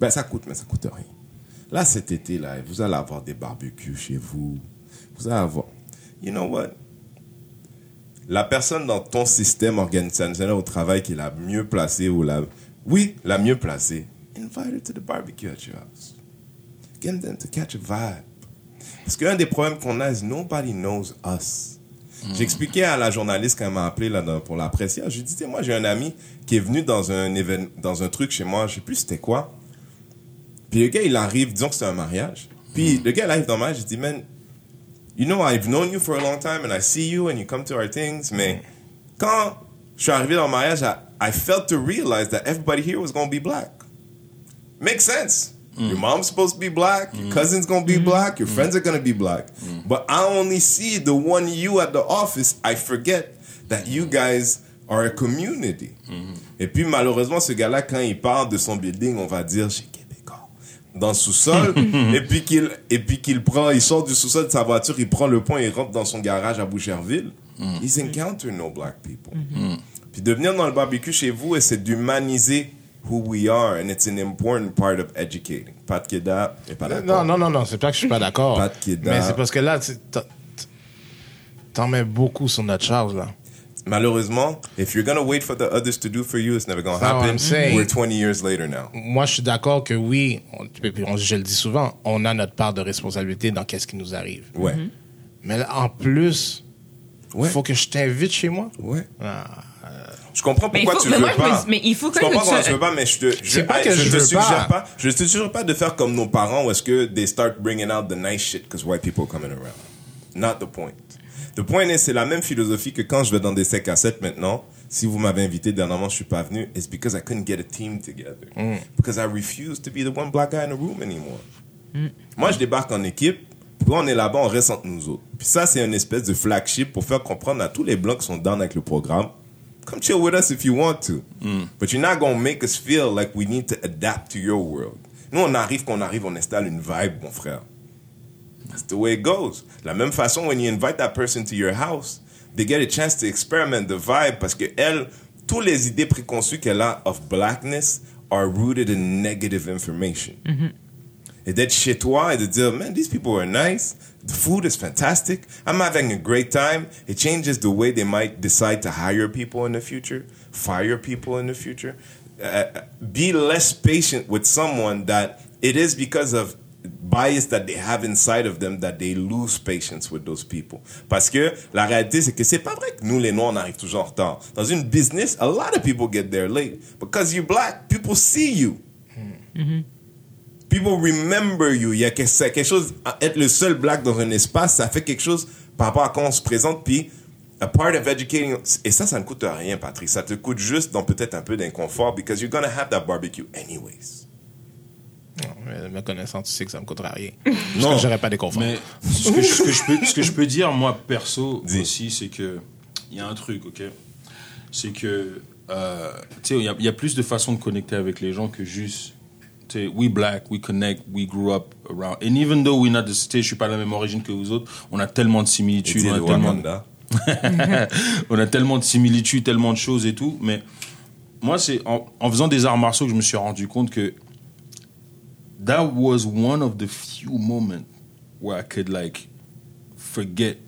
Ben, ça coûte, mais ça coûte rien. Là, cet été, là, vous allez avoir des barbecues chez vous. Vous allez avoir. You know what? La personne dans ton système organisationnel au travail qui est la mieux placée ou la. Oui, la mieux placée. Invite her to the barbecue at your house. Get them to catch a vibe. Parce qu'un des problèmes qu'on a, is nobody knows us. J'expliquais à la journaliste quand elle m'a appelé là, pour la presse hier, je lui disais, moi j'ai un ami qui est venu dans un événement, dans un truc chez moi, je sais plus c'était quoi. Puis le gars il arrive, disons que c'est un mariage. Puis le gars il arrive dans le mariage, je dis, man, you know I've known you for a long time and I see you and you come to our things, mais quand je suis arrivé dans le mariage, I, I felt to realize that everybody here was going to be black. Makes sense. Your mom's supposed to be black. Your cousin's gonna be black. Your friends are gonna be black. But I only see the one you at the office. I forget that you guys are a community. Et puis malheureusement, ce gars-là, quand il parle de son building, on va dire Québécois, dans le sous-sol, et puis qu'il et puis qu'il prend, il sort du sous-sol de sa voiture, il prend le point, il rentre dans son garage à Boucherville. He's encountered no black people. Puis de venir dans le barbecue chez vous, et c'est d'humaniser who we are, and it's an important part of educating. Pas de kidnap, et pas d'accord. Non, non, non, non, c'est pas que je suis pas d'accord. Pas de kidnap. Mais c'est parce que là, t'en mets beaucoup sur notre charge, là. Malheureusement, if you're gonna wait for the others to do for you, it's never gonna That's what happen. I'm saying. We're 20 years later now. Moi, je suis d'accord que oui, on- on- je le dis souvent, on a notre part de responsabilité dans qu'est-ce qui nous arrive. Ouais. Mais là, en plus, il Ouais. faut que je t'invite chez moi. Ouais. Ah, Je comprends pourquoi faut- tu mais veux moi, je me pas. mais il faut je quand même comprends que pourquoi tu- veux pas, mais je te, je, pas que je je te veux suggère pas. pas. Je te suggère pas de faire comme nos parents où est-ce que they start bringing out the nice shit because white people are coming around. Not the point. The point is, c'est la même philosophie que quand je vais dans des 5 à 7 maintenant. Si vous m'avez invité dernièrement, je suis pas venu. It's because I couldn't get a team together. Because I refuse to be the one black guy in the room anymore. Moi, je débarque en équipe. Puis quand on est là-bas, on reste entre nous autres. Puis ça, c'est une espèce de flagship pour faire comprendre à tous les blancs qui sont down avec le programme. Come chill with us if you want to. But you're not going to make us feel like we need to adapt to your world. Nous, on arrive, qu'on arrive, on installe une vibe, mon frère. That's the way it goes. La même façon, when you invite that person to your house, they get a chance to experiment the vibe parce que elle, toutes les idées préconçues qu'elle a of blackness are rooted in negative information. Et d'être chez toi et de dire, man, these people are nice. The food is fantastic. I'm having a great time. It changes the way they might decide to hire people in the future, fire people in the future. Uh, be less patient with someone that it is because of bias that they have inside of them that they lose patience with those people. Parce que la réalité, c'est que c'est pas vrai que nous, les Noirs, on arrive toujours en retard. Dans une business, a lot of people get there late. Because you're black, people see you. People remember you. Il y a quelque chose, être le seul black dans un espace, ça fait quelque chose par rapport à comment on se présente. Puis, a part of educating, et ça, ça ne coûte rien, Patrick. Ça te coûte juste dans peut-être un peu d'inconfort because you're gonna have that barbecue anyways. Non, mais me connaissant, tu sais que ça me coûtera rien. Non. Parce que j'aurais pas des conforts. Mais ce que, je- ce que je peux, ce que je peux dire, moi, perso, Dis. aussi, c'est que il y a un truc, ok? C'est que, euh, tu sais, il y, a- il y a plus de façons de connecter avec les gens que juste t'sais, we black, we connect, we grew up around. And even though we're not the, t'sais, je suis pas de la même origine que vous autres, on a tellement de similitudes, on a tellement, on a tellement de similitudes, tellement de choses et tout. Mais moi, c'est en, en faisant des arts martiaux que je me suis rendu compte que that was one of the few moments where I could like forget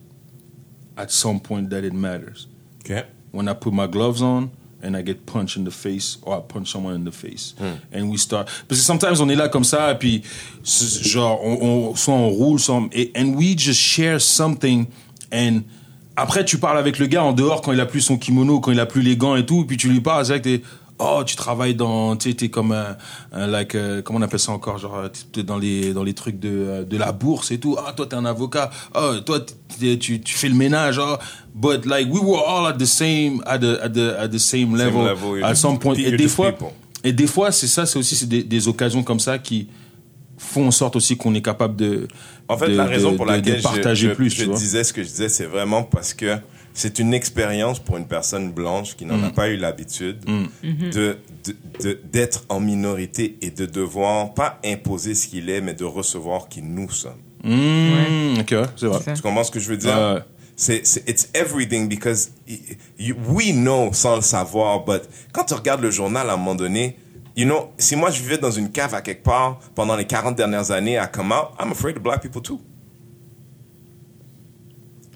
at some point that it matters. OK. When I put my gloves on and I get punched in the face or I punch someone in the face. And we start. Parce que sometimes on est là comme ça, et puis genre, on, on- soit on roule, soit on- et and we just share something. And après, tu parles avec le gars en dehors quand il a plus son kimono, quand il a plus les gants et tout, et puis tu lui parles, t'es. Oh, tu travailles dans, tu sais, t'es comme un, un like, euh, comment on appelle ça encore, genre, euh, t'es dans les, dans les trucs de, euh, de la bourse et tout. Ah, toi, t'es un avocat. Oh, toi, tu, tu fais le ménage. Oh. But like, we were all at the same, at the, at the, at the same level, at some point. Et des fois, people. et des fois, c'est ça, c'est aussi c'est des, des occasions comme ça qui font en sorte aussi qu'on est capable de, En fait, de- la raison de- pour laquelle je- partager je, plus, je tu vois. disais ce que je disais, c'est vraiment parce que c'est une expérience pour une personne blanche qui n'en Mm. a pas eu l'habitude de de- de- d'être en minorité et de devoir pas imposer ce qu'il est, mais de recevoir qui nous sommes. Mmh, ok, c'est vrai. Tu comprends ce que je veux dire? C'est, it's everything because we know sans le savoir, but quand tu regardes le journal à un moment donné, you know, si moi je vivais dans une cave à quelque part pendant les 40 dernières années à come out, I'm afraid of black people too.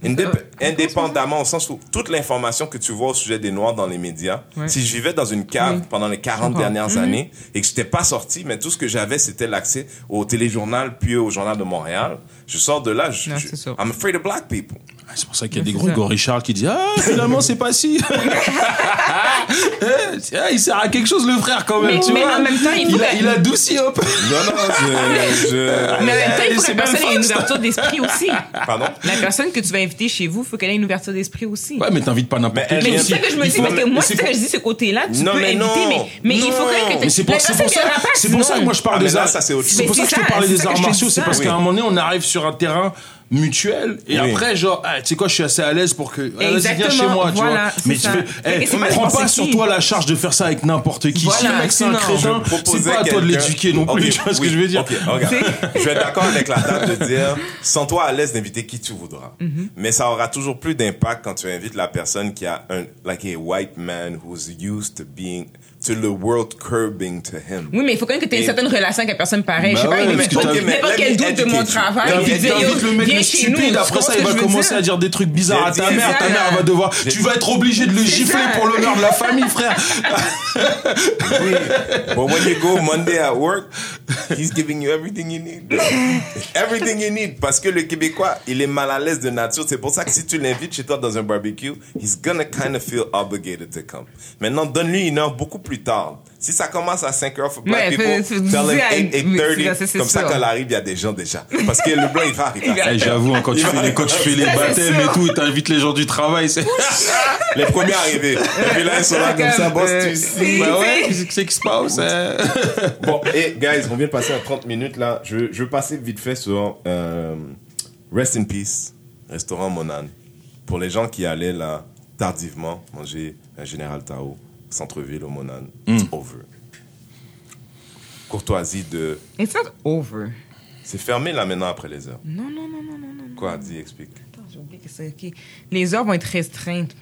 Indép- indépendamment au sens où toute l'information que tu vois au sujet des Noirs dans les médias, Ouais. si je vivais dans une cave Oui. pendant les 40 comprends. dernières années et que je n'étais pas sorti, mais tout ce que j'avais, c'était l'accès au téléjournal puis au journal de Montréal, je sors de là, je, Non, je- c'est sûr. I'm afraid of black people. Ah, C'est pour ça qu'il y a des gros. Igor Richard qui disent Ah, finalement, c'est pas si. Ah, il sert à quelque chose, le frère, quand même. Mais- tu mais vois. en même temps, il a, il a adouci un peu. Non, non, je. je- Mais en même temps, il faut que la personne ait une ouverture d'esprit aussi. Pardon? La personne que tu vas inviter chez vous, il faut qu'elle ait une ouverture d'esprit aussi. Ouais, mais t'invites pas n'importe qui. Mais c'est ça que je me dis, faut- parce que moi, c'est ça que pour- je dis, ce côté-là, tu Non, peux mais inviter, mais, mais il faut quand même que Mais c'est pour, ça, viendra pas, c'est pour ça que moi je parle Ah, des arts. c'est pour ça que je te parlais des arts je martiaux, c'est parce qu'à un moment donné, on arrive sur un terrain mutuel et Oui. après genre ah, tu sais quoi je suis assez à l'aise pour que ah, vas-y viens Exactement, chez moi tu voilà, vois mais tu fais Et eh, pas prends pas qui. sur toi la charge de faire ça avec n'importe qui si Voilà, le mec c'est un crétin Je c'est pas à toi de l'éduquer non plus tu vois ce que je veux dire ok, regarde. Je vais être d'accord avec la dame de dire, sens-toi à l'aise d'inviter qui tu voudras. Mhm. Mais ça aura toujours plus d'impact quand tu invites la personne qui a un, like a white man who's used to being, to the world curbing to him. Oui, mais il faut quand même que tu aies une certaine relation avec la personne pareille. je sais Bah pas, il n'importe quel me doute de mon travail. Le mec le chez nous. stupide, après ça il va commencer à dire des trucs bizarres à ta mère, ta mère va devoir, tu vas être obligé de le gifler pour l'honneur de la famille frère. Oui. But when you go Monday at work, he's giving you everything you need. everything you need. Parce que le Québécois, il est mal à l'aise de nature. C'est pour ça que si tu l'invites chez toi dans un barbecue, he's gonna kind of feel obligated to come. Maintenant, donne-lui une heure beaucoup plus tard. Si ça commence à 5 heures for black Ouais, people, tell him dis à- 8, oui, 8.30. c'est ça, c'est Comme ça, quand il arrive, il y a des gens déjà. Parce que le blanc, il va arriver. Eh, J'avoue, hein, quand, tu fais les, quand tu fais les baptêmes et tout, t'invites les gens du travail, c'est. Les premiers arrivés. Et puis là, ils sont là comme ça, boss, Euh, tu sais. oui. Bah ouais, c'est qui se passe hein? Bon, et guys, on vient de passer à 30 minutes là. Je, je veux passer vite fait sur euh, Rest in Peace, restaurant Monan. Pour les gens qui allaient là tardivement manger un Général Tao, centre-ville au Monan, it's over. Courtoisie de. It's not over. C'est fermé là maintenant après les heures. Non, non, non, non, non, non. Quoi, dis, explique. Attends, j'ai oublié que c'est ok. Les heures vont être restreintes.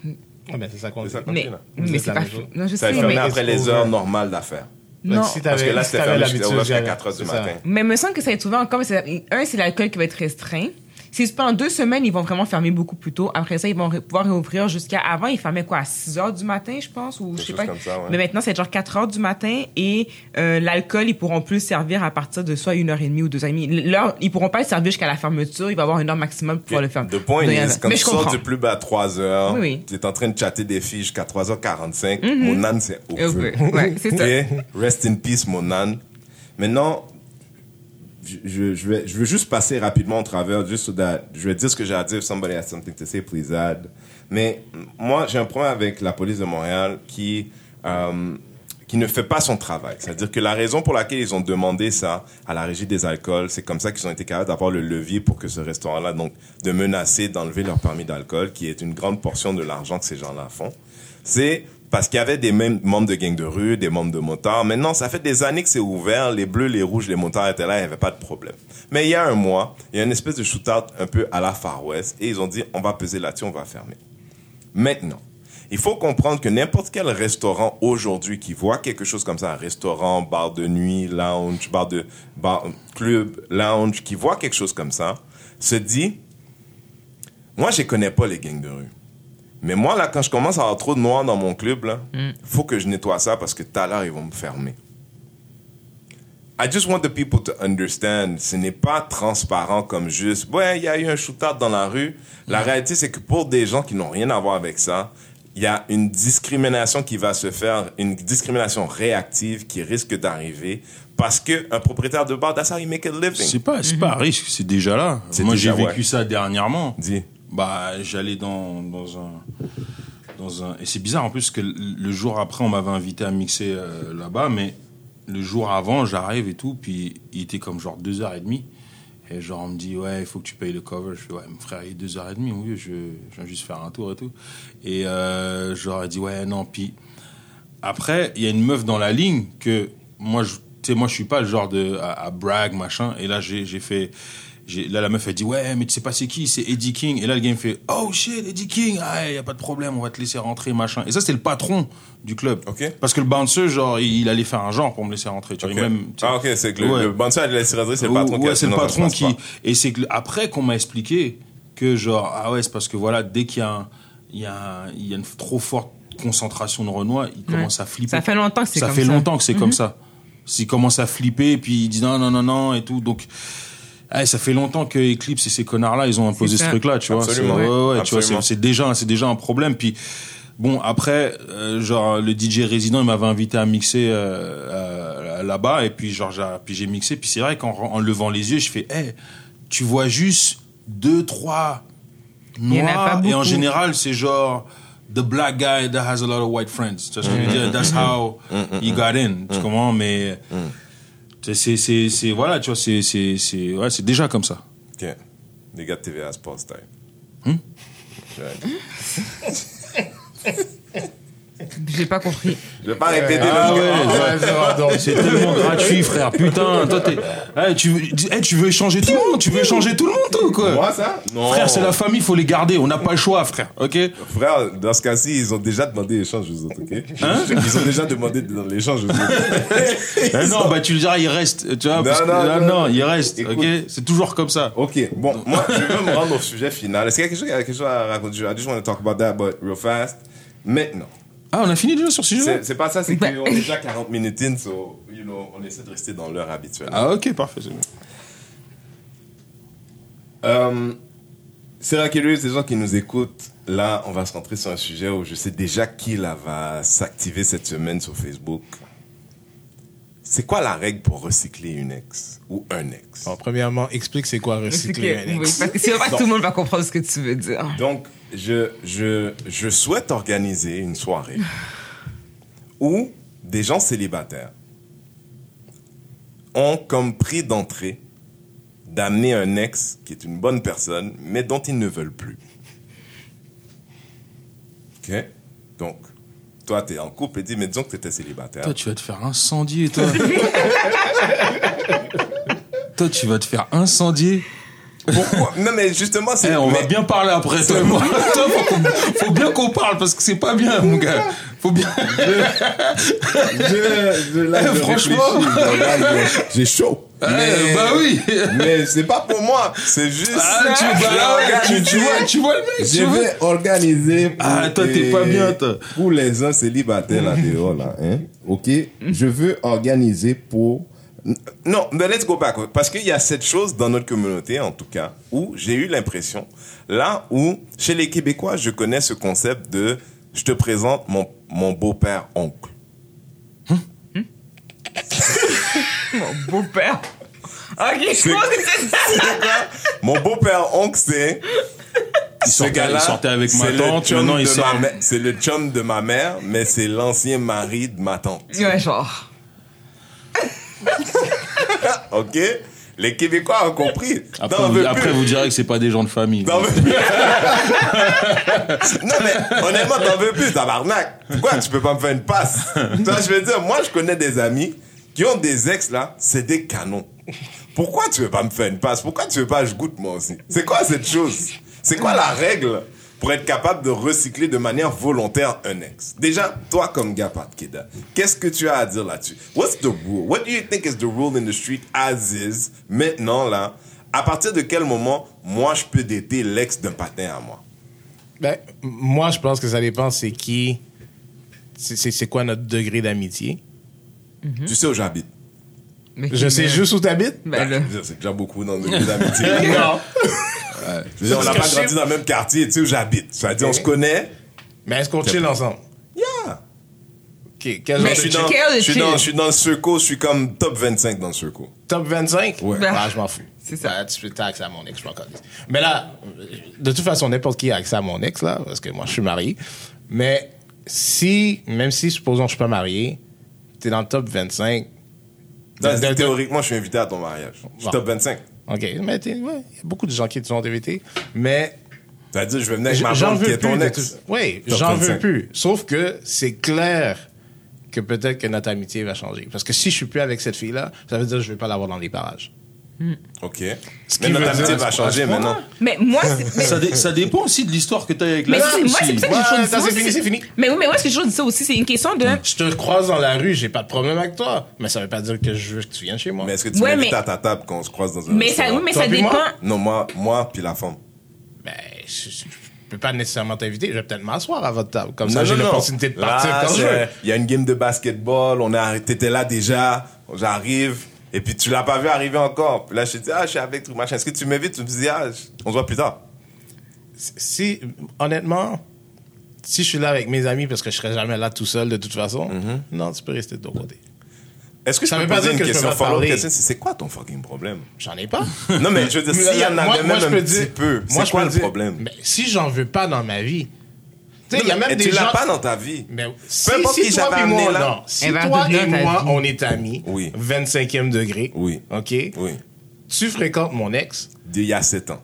Ah, ben, c'est ça qu'on C'est dit. Mais, là. Mais êtes c'est pas. Non, je Ça va sais, être fermé mais. après les over. heures normales d'affaires. Non. si Parce que là, si c'était fermé jusqu'à j'allais- 4 heures du matin. Mais il me semble que ça va être ouvert encore. Mais un, c'est l'alcool qui va être restreint. Si c'est pendant deux semaines, ils vont vraiment fermer beaucoup plus tôt. Après ça, ils vont pouvoir réouvrir jusqu'à. Avant, ils fermaient quoi, à 6 heures du matin, je pense, ou je sais pas. comme ça, ouais. Mais maintenant, c'est genre 4 heures du matin et euh, l'alcool, ils pourront plus servir à partir de soit 1h30 ou 2h30. L'heure, ils pourront pas le servir jusqu'à la fermeture. Il va y avoir une heure maximum pour pouvoir le faire. The point quand Mais tu je sors du club à 3 heures, Oui, oui. tu es en train de chatter des filles jusqu'à 3h45, mon âne, c'est Euh, over. ouais, ouais, c'est ça. Et rest in peace, mon âne. Maintenant, je, vais, veux juste passer rapidement au travers, juste je vais dire ce que j'ai à dire. If somebody has something to say, please add. Mais moi, j'ai un problème avec la police de Montréal qui, euh, qui ne fait pas son travail. C'est-à-dire que la raison pour laquelle ils ont demandé ça à la régie des alcools, c'est comme ça qu'ils ont été capables d'avoir le levier pour que ce restaurant-là, donc, de menacer, d'enlever leur permis d'alcool, qui est une grande portion de l'argent que ces gens-là font. C'est Parce qu'il y avait des mêmes membres de gang de rue, des membres de motards. Maintenant, ça fait des années que c'est ouvert. Les bleus, les rouges, les motards étaient là, il n'y avait pas de problème. Mais il y a un mois, il y a une espèce de shootout un peu à la Far West et ils ont dit, on va peser là-dessus, on va fermer. Maintenant, il faut comprendre que n'importe quel restaurant aujourd'hui qui voit quelque chose comme ça, un restaurant, bar de nuit, lounge, bar de bar, club, lounge, qui voit quelque chose comme ça, se dit, moi, je connais pas les gangs de rue. Mais moi, là, quand je commence à avoir trop de noirs dans mon club, là, faut que je nettoie ça parce que tout à l'heure, ils vont me fermer. I just want the people to understand. Ce n'est pas transparent comme juste, ouais, il y a eu un shootout dans la rue. La réalité, c'est que pour des gens qui n'ont rien à voir avec ça, il y a une discrimination qui va se faire, une discrimination réactive qui risque d'arriver parce que un propriétaire de bar, that's how you make a living. C'est pas, c'est pas un risque, c'est déjà là. Moi, j'ai vécu ouais. ça dernièrement. Dis. Bah, j'allais dans, dans un, dans un, et c'est bizarre en plus que le- jour après, on m'avait invité à mixer euh, là-bas, mais le jour avant, j'arrive et tout, puis il était comme genre 2h30. Et genre, on me dit, ouais, il faut que tu payes le cover. Je fais, ouais, mon frère, il est 2h30, oui, je, je viens juste faire un tour et tout. Et euh, il dit, ouais, non, puis après, il y a une meuf dans la ligne que moi, tu sais, moi, je suis pas le genre de à, à brag machin. Et là, j'ai, fait, là, la meuf elle dit ouais, mais tu sais pas c'est qui, c'est Eddie King. Et là, le gars il me fait oh shit, Eddie King, ah, y a pas de problème, on va te laisser rentrer machin. Et ça, c'est le patron du club. Ok. Parce que le bouncer, genre, il, il allait faire un genre pour me laisser rentrer. Tu vois, il même, tu ah, ok, c'est que le, Ouais. le bouncer de la cirerie, c'est le patron qui Ouais, a c'est le ça patron qui. pas. Et c'est que après qu'on m'a expliqué que genre ah ouais c'est parce que voilà dès qu'il y a un- il y a un- il y a une trop forte concentration de Renoir, il commence à flipper. Ça fait longtemps que c'est Ça comme fait ça. longtemps que c'est comme ça. S'il commence à flipper, puis il dit non, non, non, non, et tout. Donc, ouais, ça fait longtemps que Eclipse et ces connards-là, ils ont imposé ce truc-là, tu vois. Absolument. C'est- ouais, ouais, tu vois, c'est déjà, c'est déjà un problème. Puis, bon, après, euh, genre, le DJ résident, il m'avait invité à mixer euh, euh, là-bas, et puis, genre, j'ai- puis j'ai mixé. Puis c'est vrai qu'en en levant les yeux, je fais, hey, tu vois juste deux, trois y en a noirs, et en général, c'est genre the black guy that has a lot of white friends. Tu vois ce que je veux dire? That's how he got in. Tu comprends? Mais c'est, c'est, c'est- voilà, tu vois, c'est, c'est, c'est, ouais, c'est déjà comme ça. Ok. Les gars de TVA Sports Time. Hmm? Ouais. J'ai pas compris. Je vais pas répéter Ah le ouais, C'est tellement gratuit, frère. Putain, toi, t'es, Eh, tu veux, eh, tu veux échanger tout le monde? Tu veux échanger tout le monde, toi, ou quoi? Moi, ça Non. Frère, c'est la famille, faut les garder. On n'a pas le choix, frère. Ok? Frère, dans ce cas-ci, ils ont déjà demandé l'échange aux autres, ok Hein Ils ont déjà demandé l'échange aux autres. Eh non, bah, tu le diras, il reste. Tu vois, Non, parce non, ah, non, non, non. il reste. Écoute. Ok? C'est toujours comme ça. Ok, bon, moi, je veux me rendre au sujet final. Est-ce qu'il y a quelque chose, il y a quelque chose à raconter? I just want to talk about that, but real fast. Maintenant, Ah, on a fini déjà sur ce sujet? c'est c'est pas ça, c'est Bah- qu'on est déjà 40 minutes in, so, you know, on essaie de rester dans l'heure habituelle. Ah, ok, parfait. c'est bon. Euh, Sarah Kelly, ces gens qui nous écoutent, là, on va se rentrer sur un sujet où je sais déjà qui là va s'activer cette semaine sur Facebook. C'est quoi la règle pour recycler une ex ou un ex? Bon, premièrement, explique c'est quoi C'est recycler un oui, ex. parce que c'est vrai que tout le monde va comprendre ce que tu veux dire. Donc, je, je, je souhaite organiser une soirée où des gens célibataires ont comme prix d'entrée d'amener un ex qui est une bonne personne, mais dont ils ne veulent plus. OK? Donc, toi, tu es en couple et dis, mais disons que tu étais célibataire. Toi, tu vas te faire incendier, toi. toi, tu vas te faire incendier. Pourquoi? Non, mais justement, c'est. Eh, on va mais- bien parler après, toi et moi. Toi, faut, bien qu'on parle parce que c'est pas bien, mon gars. Faut bien. Je, je, là, Eh, je franchement. J'ai chaud. Eh, bah oui. Mais c'est pas pour moi, c'est juste. Ah, tu, bah, tu, organiser- tu vois, tu vois le mec. Je tu vois. vais organiser. Pour Ah, toi, t'es pas bien, toi. Pour les uns célibataires là dehors là, hein. Ok? Je veux organiser pour. Non, mais let's go back. Parce qu'il y a cette chose dans notre communauté, en tout cas, où j'ai eu l'impression, là où, chez les Québécois, je connais ce concept de je te présente mon, mon beau-père oncle. Mon beau-père? Ok, je pense que c'est ça. Mon beau-père oncle, c'est. Il sortait, gars-là, il sortait avec ma tante, maintenant il sort. ma C'est le chum de ma mère, mais c'est l'ancien mari de ma tante. Ouais, genre. OK? Les Québécois ont compris. Après, vous, après direz que c'est pas des gens de famille. T'en veux plus. non, mais honnêtement, t'en veux plus, tabarnak. Pourquoi tu peux pas me faire une passe? Tu vois, je veux dire, moi, je connais des amis qui ont des ex, là, c'est des canons. Pourquoi tu veux pas me faire une passe? Pourquoi tu veux pas que je goûte, moi aussi? C'est quoi cette chose? C'est quoi la règle? Pour être capable de recycler de manière volontaire un ex? Déjà, toi, comme gars, Pat Keda, qu'est-ce que tu as à dire là-dessus? What's the rule? What do you think is the rule in the street as is, maintenant, là? À partir de quel moment, moi, je peux dater l'ex d'un patin à moi? Ben, moi, je pense que ça dépend c'est qui. C'est- quoi notre degré d'amitié. Tu sais où j'habite? Je sais juste où t'habites? Ben, veux dire, C'est déjà beaucoup dans nos d'amitié. Non. Je veux dire, on n'a pas grandi dans le même quartier, tu sais où j'habite. Ça veut dire, on se connaît. Mais est-ce qu'on chill ensemble? Yeah. OK. Quel Mais genre je de suis dans, je suis dans, je suis dans le circle, je suis comme top 25 dans le circle. Top 25? Ouais. Ah, je m'en fous. C'est ça. Ah, tu peux accès à mon ex, je m'en. Mais là, de toute façon, n'importe qui a accès à mon ex, là, parce que moi, je suis marié. Mais si, même si, supposons que je suis pas marié, t'es dans le top 25. Non, de- de- théoriquement, je suis invité à ton mariage. Je suis Bon. top 25. OK. Mais ouais, il y a beaucoup de gens qui te sont invités. Mais Ça veut dire, je vais venir avec ma blonde qui veux est ton ex. tout- Oui, j'en veux 25. plus. Sauf que c'est clair que peut-être que notre amitié va changer. Parce que si je suis plus avec cette fille-là, ça veut dire que je vais pas l'avoir dans les parages. OK. qui Mais notre amitié va changer maintenant. Mais moi, c'est- mais- Ça, dé- ça dépend aussi de l'histoire que tu as avec la Mais c'est- moi, c'est aussi. pour ça que j'ai Ouais, ça, c'est fini, c'est fini. Mais oui, mais moi, ce que j'ai toujours dit ça aussi, c'est une question de. Je te croise dans la rue, j'ai pas de problème avec toi. Mais ça veut pas dire que je veux que tu viennes chez moi. Mais est-ce que tu Ouais, m'invites mais- à ta table quand on se croise dans un Mais ça, restaurant? oui, mais Toi ça puis moi? dépend. Non, moi, moi puis la femme. Ben, je, je- je peux pas nécessairement t'inviter. Je vais peut-être m'asseoir à votre table. Comme ça, Non, j'ai l'opportunité de partir Là, quand je c'est- veux. Il y a une game de basketball, on est arrêté, t'étais là déjà, j'arrive, et puis tu l'as pas vu arriver encore. Puis là, je te dis, ah, je suis avec truc machin. Est-ce que tu m'invites? Tu me dis, ah, on se voit plus tard. Si, honnêtement, si je suis là avec mes amis parce que je serai jamais là tout seul de toute façon, non, tu peux rester de ton côté. Est-ce que Ça je peux pas poser dire une que question? c'est quoi ton fucking problème? J'en ai pas. Non, mais je veux dire, s'il y en avait même un petit peu, moi, c'est quoi le problème? Mais si j'en veux pas dans ma vie, il y a mais même des tu gens. l'as pas dans ta vie? Mais si, importe si qui toi puis moi, là. non, si toi et moi, on est amis, Oui. 25e degré, Oui. OK, Oui. tu fréquentes mon ex, D'il y a 7 ans.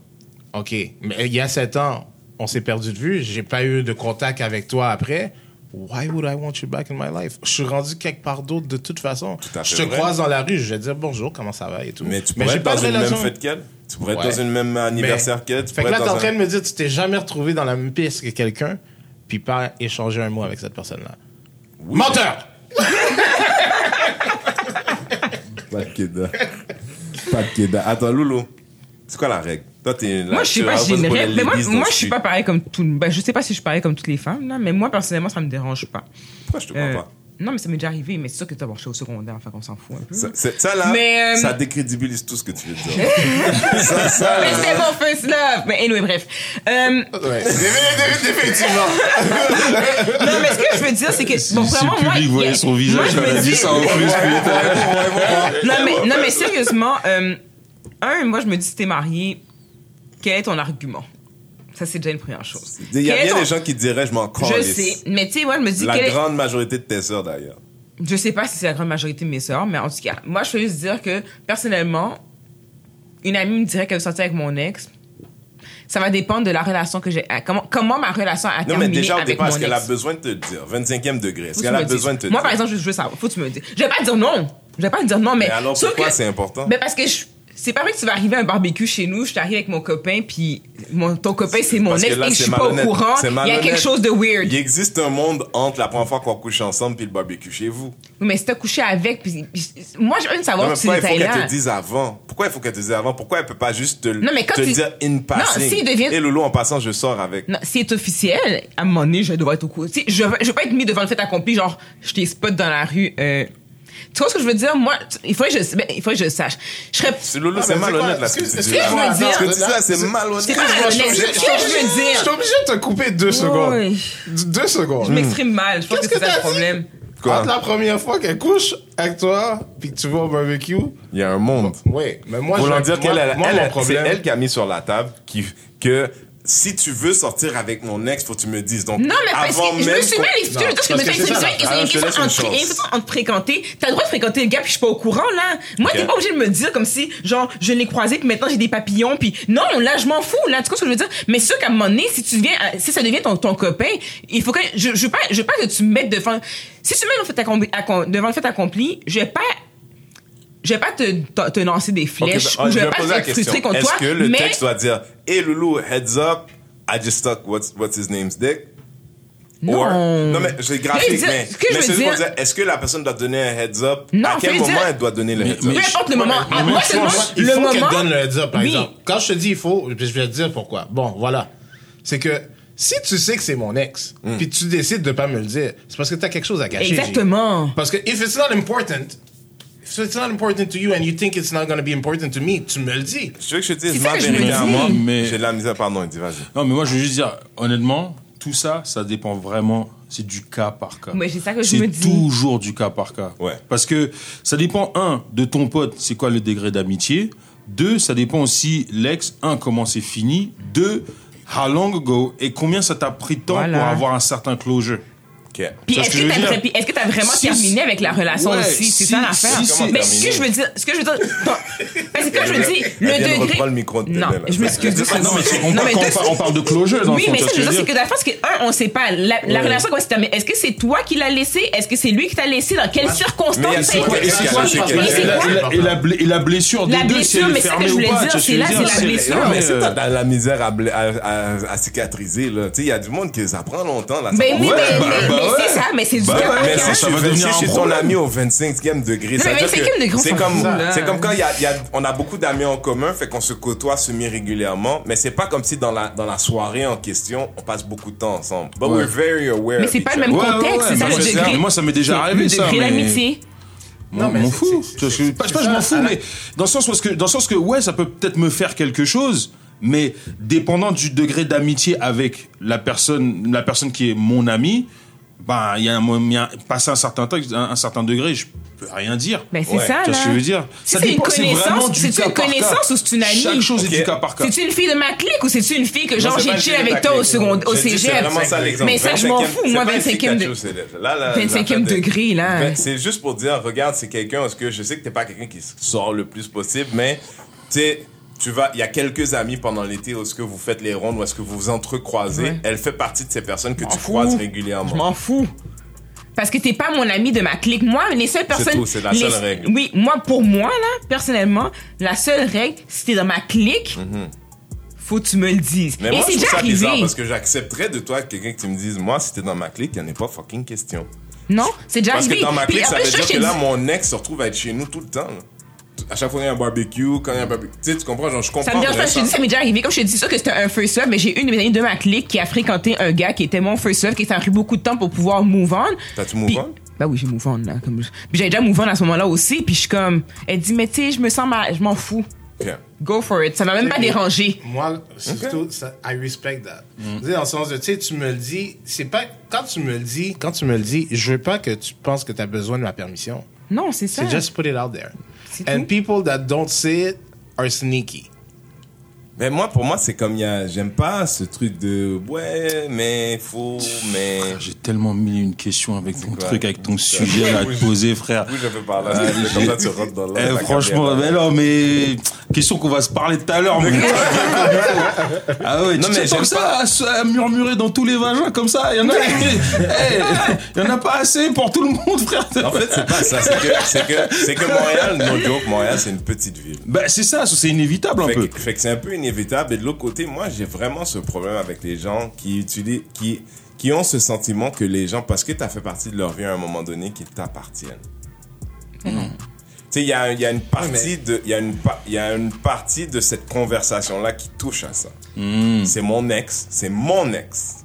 OK, mais il y a 7 ans, on s'est perdu de vue, j'ai pas eu de contact avec toi après. Why would I want you back in my life? Je suis rendu quelque part d'autre de toute façon. à je te vrai. croise dans la rue, je vais te dire bonjour, comment ça va et tout. Mais tu pourrais j'ai être pas dans une même fête qu'elle. Tu pourrais être Ouais. dans une même anniversaire Mais- qu'elle. Tu Fait que pourrais là, être t'es en dans train un... de me dire que tu t'es jamais retrouvé dans la même pièce que quelqu'un, puis pas échanger un mot avec cette personne-là. Oui. Menteur! Pas de Keda. Pas de Keda. Attends, Loulou. C'est quoi la règle? Toi, t'es. Moi, je suis tu pas. Mais moi, moi je suis pas pareil comme tout. Ben, je sais pas si je suis pareil comme toutes les femmes, là, mais moi, personnellement, ça me dérange pas. Pourquoi je te crois Euh, pas? Non, mais ça m'est déjà arrivé, mais c'est sûr que t'as marché au secondaire, enfin qu'on s'en fout un peu. Ça, c'est- ça, là, Mais, euh, ça décrédibilise tout ce que tu veux dire. ça, ça, Mais c'est mon first love! Mais anyway, bref. Euh, Ouais. Définitivement. non, mais ce que je veux dire, c'est que. Bon, Si vraiment, le moi. il voyait son moi, visage, je elle me dis- ça en plus. puis- non, mais, non, mais sérieusement, euh, un, moi, je me dis, si t'es marié, quel est ton argument? Ça, c'est déjà une première chose. Il y a bien ton- des gens qui diraient, je m'en Je sais, mais tu sais, moi, je me dis, La grande majorité de tes sœurs, d'ailleurs. Je sais pas si c'est la grande majorité de mes sœurs, mais en tout cas, moi, je peux juste dire que, personnellement, une amie me dirait qu'elle veut sortir avec mon ex. Ça va dépendre de la relation que j'ai. Comment, comment ma relation a Non, terminé mais déjà, au avec départ, mon est-ce qu'elle a ex. besoin de te dire? 25e degré. Est-ce qu'elle a besoin de te Moi, dire? par exemple, je veux savoir. Faut que tu me dises. Je vais pas dire non. Je vais pas dire non, mais. Mais alors, pourquoi que- c'est important? Ben, parce que je- c'est pas vrai que tu vas arriver à un barbecue chez nous, je t'arrive avec mon copain, puis mon, ton copain, c'est mon ex, là, et je suis pas au courant. Il y a quelque chose de weird. Il existe un monde entre la première fois qu'on couche ensemble puis le barbecue chez vous. Mais si t'as couché avec, puis, moi, je veux Non, savoir mais si pourquoi il faut qu'elle te dise avant? Pourquoi il faut qu'elle te dise avant? Pourquoi elle peut pas juste te, Non, mais quand te tu- dire in passing? s'il devient- Et Loulou, en passant, je sors avec. Non, si c'est officiel, à un moment donné, je dois être au courant. Sais, je, je veux pas être mis devant le fait accompli, genre, je t'ai spot dans la rue. Euh... Tu vois ce que je veux dire? Moi, il faudrait que je, ben, il faudrait que je sache. Je serais. C'est Loulou, Ah, c'est malhonnête, là, ce que tu dis. que là. je veux dire? Ce que tu dis là, c'est malhonnête. ce que je veux Je suis dire. obligé de te couper deux secondes. Deux secondes. Je m'exprime mal. Je pense que Qu'est-ce c'est que ça le problème. Entre la première fois qu'elle couche avec toi, puis que tu vas au barbecue, Il y a un monde. oui, mais moi, Voulant je- dire qu'elle, elle- c'est elle qui a mis sur la table qui, que si tu veux sortir avec mon ex, faut que tu me dises. Donc, Non, mais parce avant que je me suis mal expliqué. Je me que dis, c'est une question entre, une question entre fréquenter. T'as le droit de fréquenter le gars puis je suis pas au courant, là. Moi, t'es Ok. pas obligé de me dire comme si, genre, je l'ai croisé puis maintenant j'ai des papillons puis non, là, je m'en fous, là. Tu vois ce que je veux dire? Mais sûr qu'à un moment donné, si tu deviens, euh, si ça devient ton, ton copain, il faut que, je, je veux pas, je veux pas que tu me mettes devant, si tu me mets le fait accompli, accom- devant le fait accompli, je vais pas, je vais pas te, te, te lancer des flèches ben, ou je vais vais pas poser la être frustré contre toi. Est-ce que le mais texte doit dire Hey Loulou, heads up, I just stuck what's, what's his name's dick? Non. Or- non, mais c'est graphique, Mais je mais, ce que je veux c'est juste pour dire- dire, est-ce que la personne doit donner un heads up? Non, à quel moment dire- elle doit donner le heads up? peu importe le moment. mais Ah, moi, moi, je c'est le pense Le faut moment. qu'elle donne le heads up, par Oui. exemple. Quand je te dis il faut, je vais te dire pourquoi. Bon, voilà. C'est que si tu sais que c'est mon ex, Hmm. puis tu décides de pas me le dire, c'est parce que tu as quelque chose à cacher. Exactement. Parce que if it's not important, if it's not important to you and you think it's not going to be important to me, tu me le dis. Je veux que je te dise C'est ma vérité à moi, Mais- j'ai de la misère, pardon, dis, vas-y. Non, mais moi, je veux juste dire, honnêtement, tout ça, ça dépend vraiment. C'est du cas par cas. Mais c'est ça que je C'est me dis. toujours du cas par cas. Ouais. Parce que ça dépend, un, de ton pote, c'est quoi le degré d'amitié? Deux, ça dépend aussi, l'ex, un, comment c'est fini? Deux, how long ago? Et combien ça t'a pris de temps Voilà. pour avoir un certain closure? Puis est-ce ce que que t'as veux dire. que vraiment Si- terminé avec la relation Ouais, aussi? C'est si- ça l'affaire. si c'est- Mais ce que je veux dire, ce que je veux dire, non, parce que quand je dis Elle le degré, reprendre le micro de non, je m'excuse. non, mais on, Non, parle, mais quand deux on parle- on parle de closure, Oui, mais ça, vois je veux ce dire, que c'est que la fois, c'est que, un, on sait pas. La, la Ouais. relation, c'est terminé? Est-ce que c'est toi qui l'as laissé? Est-ce que c'est lui qui t'a laissé? Dans quelles circonstances ça a quoi- été? c'est Et la, quoi? blessure La des deux, est mais c'est que je voulais dire, ce que c'est là, veux c'est dire, la blessure. Non, mais dans la misère à, cicatriser, là, tu sais, il y a du monde qui ça prend longtemps, là. Mais, ouais. c'est ça, mais c'est du Bah cas ouais, par Mais cas. si ça je va devenir je suis ton ami au 25e degré, Non, ça mais veut dire 25e degré, c'est comme, c'est comme quand il y a, y a- on a beaucoup d'amis en commun, fait qu'on se côtoie semi-régulièrement, mais c'est pas comme si dans la, dans la soirée en question, on passe beaucoup de temps ensemble. But Ouais. we're very aware Mais of c'est pas le même Ouais, contexte, ouais, c'est ça le moi, degré. moi, ça m'est déjà C'est arrivé, le ça, d'amitié. Moi, Non, mais m'en fous. c'est- Pas, je m'en fous, mais dans le sens où, est-ce que, dans le sens que, ouais, ça peut peut-être me faire quelque chose, mais dépendant du degré d'amitié avec la personne, la personne qui est mon ami, ben, il y a un moment, il y a- passé un certain temps, un, un certain degré, je peux rien dire. Ben, c'est Ouais, ça, Tu vois là. ce que je veux dire? Si Ça c'est une dépend, c'est connaissance, vraiment du c'est-tu cas une par cas. connaissance ou c'est une amie? Chaque chose est Ok. du cas par cas. C'est-tu une fille de ma clique ou c'est-tu une fille que genre c'est j'ai chill avec toi au second, au cégep? C'est vraiment ça l'exemple. Mais ça, je m'en 25e fous, moi, c'est pas une 25e de... Pikachu, c'est- là, là, 25e la fête de- degré, là. Ben, C'est juste pour dire, regarde, c'est quelqu'un, parce que je sais que t'es pas quelqu'un qui sort le plus possible, mais tu sais, tu vas, il y a quelques amis pendant l'été où est-ce que vous faites les rondes, où est-ce que vous vous entrecroisez. Ouais. Elle fait partie de ces personnes que tu fous. croises Je régulièrement. m'en fous. Parce que t'es pas mon ami de ma clique. Moi, les seules personnes. tout, c'est la les- seule règle. Oui, moi, pour moi, là, personnellement, la seule règle, si t'es dans ma clique, faut que tu me le dises. Mais Et moi, c'est je déjà trouve ça bizarre arrivé. parce que j'accepterais de toi quelqu'un que tu me dises, moi, si t'es dans ma clique, il n'y en a pas fucking question. Non, c'est déjà Parce arrivé. que dans ma clique, ça veut je dire que là, mon ex se retrouve à être chez nous tout le temps. là. À chaque fois qu'il y a un barbecue, quand il y a un barbecue. Tu sais, tu comprends? Genre, je comprends. Ça me dérange pas, je te dis, ça m'est déjà arrivé. Comme je te dis ça, que c'était un first love, mais j'ai une de mes amies de ma clique qui a fréquenté un gars qui était mon first love, qui ça a pris beaucoup de temps pour pouvoir move on. T'as-tu move on? Bah oui, j'ai move on, là. Comme... Puis j'avais déjà move on à ce moment-là aussi, puis je suis comme, elle dit, mais tu sais, je me sens mal, je m'en fous. Go for it. Ça m'a même pas dérangé. Moi, surtout, ça, I respect that. Tu sais, dans le sens de, tu sais, tu me le dis, c'est pas, quand tu me le dis, quand tu me le dis, je veux pas que tu penses que tu as besoin de ma permission. Non, c'est ça. C'est just put it out there. And people that don't say it are sneaky. Mais moi, pour moi, c'est comme il y a. J'aime pas ce truc de. Ouais, mais faut, mais. J'ai tellement mis une question avec ton quoi? truc, avec ton sujet à te poser, frère. Oui, je peux parler. Comme ça, tu rentres dans Eh, la franchement, carrière. mais non, mais question qu'on va se parler tout à l'heure. ah ouais, Non, tu mais que ça, à, murmurer dans tous les vagins comme ça, il y en a, Eh, il y en a pas assez pour tout le monde, frère. En fait, c'est pas ça. C'est que, c'est que, c'est que Montréal, no joke, Montréal, c'est une petite ville. bah, c'est ça, c'est inévitable un peu. fait que c'est un peu inévitable. Et de l'autre côté, moi, j'ai vraiment ce problème avec les gens qui utilisent, qui, qui ont ce sentiment que les gens, parce que tu as fait partie de leur vie à un moment donné, qu'ils t'appartiennent. Tu sais, il y a, y a une partie de, il y a une, pa- il y a une partie de cette conversation-là qui touche à ça. C'est mon ex, c'est mon ex.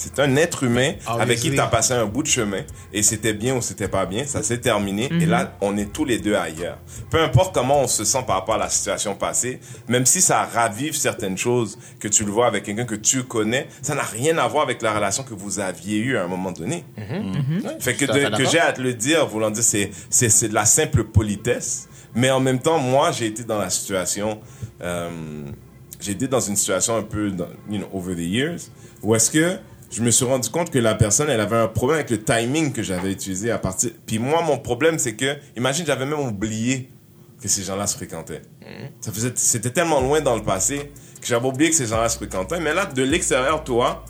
C'est un être humain avec qui tu as passé un bout de chemin et c'était bien ou c'était pas bien, ça s'est terminé et là on est tous les deux ailleurs. Peu importe comment on se sent par rapport à la situation passée, même si ça ravive certaines choses que tu le vois avec quelqu'un que tu connais, ça n'a rien à voir avec la relation que vous aviez eue à un moment donné. Fait que, Je suis de- tout à fait que j'ai à te le dire, voulant dire, c'est, c'est, c'est de la simple politesse. Mais en même temps, moi, j'ai été dans la situation, euh, j'ai été dans une situation un peu, dans, you know, over the years, où est-ce que je me suis rendu compte que la personne, elle avait un problème avec le timing que j'avais utilisé à partir. Puis moi, mon problème, c'est que, imagine, j'avais même oublié que ces gens-là se fréquentaient. Ça faisait, c'était tellement loin dans le passé que j'avais oublié que ces gens-là se fréquentaient. Mais là, de l'extérieur, toi,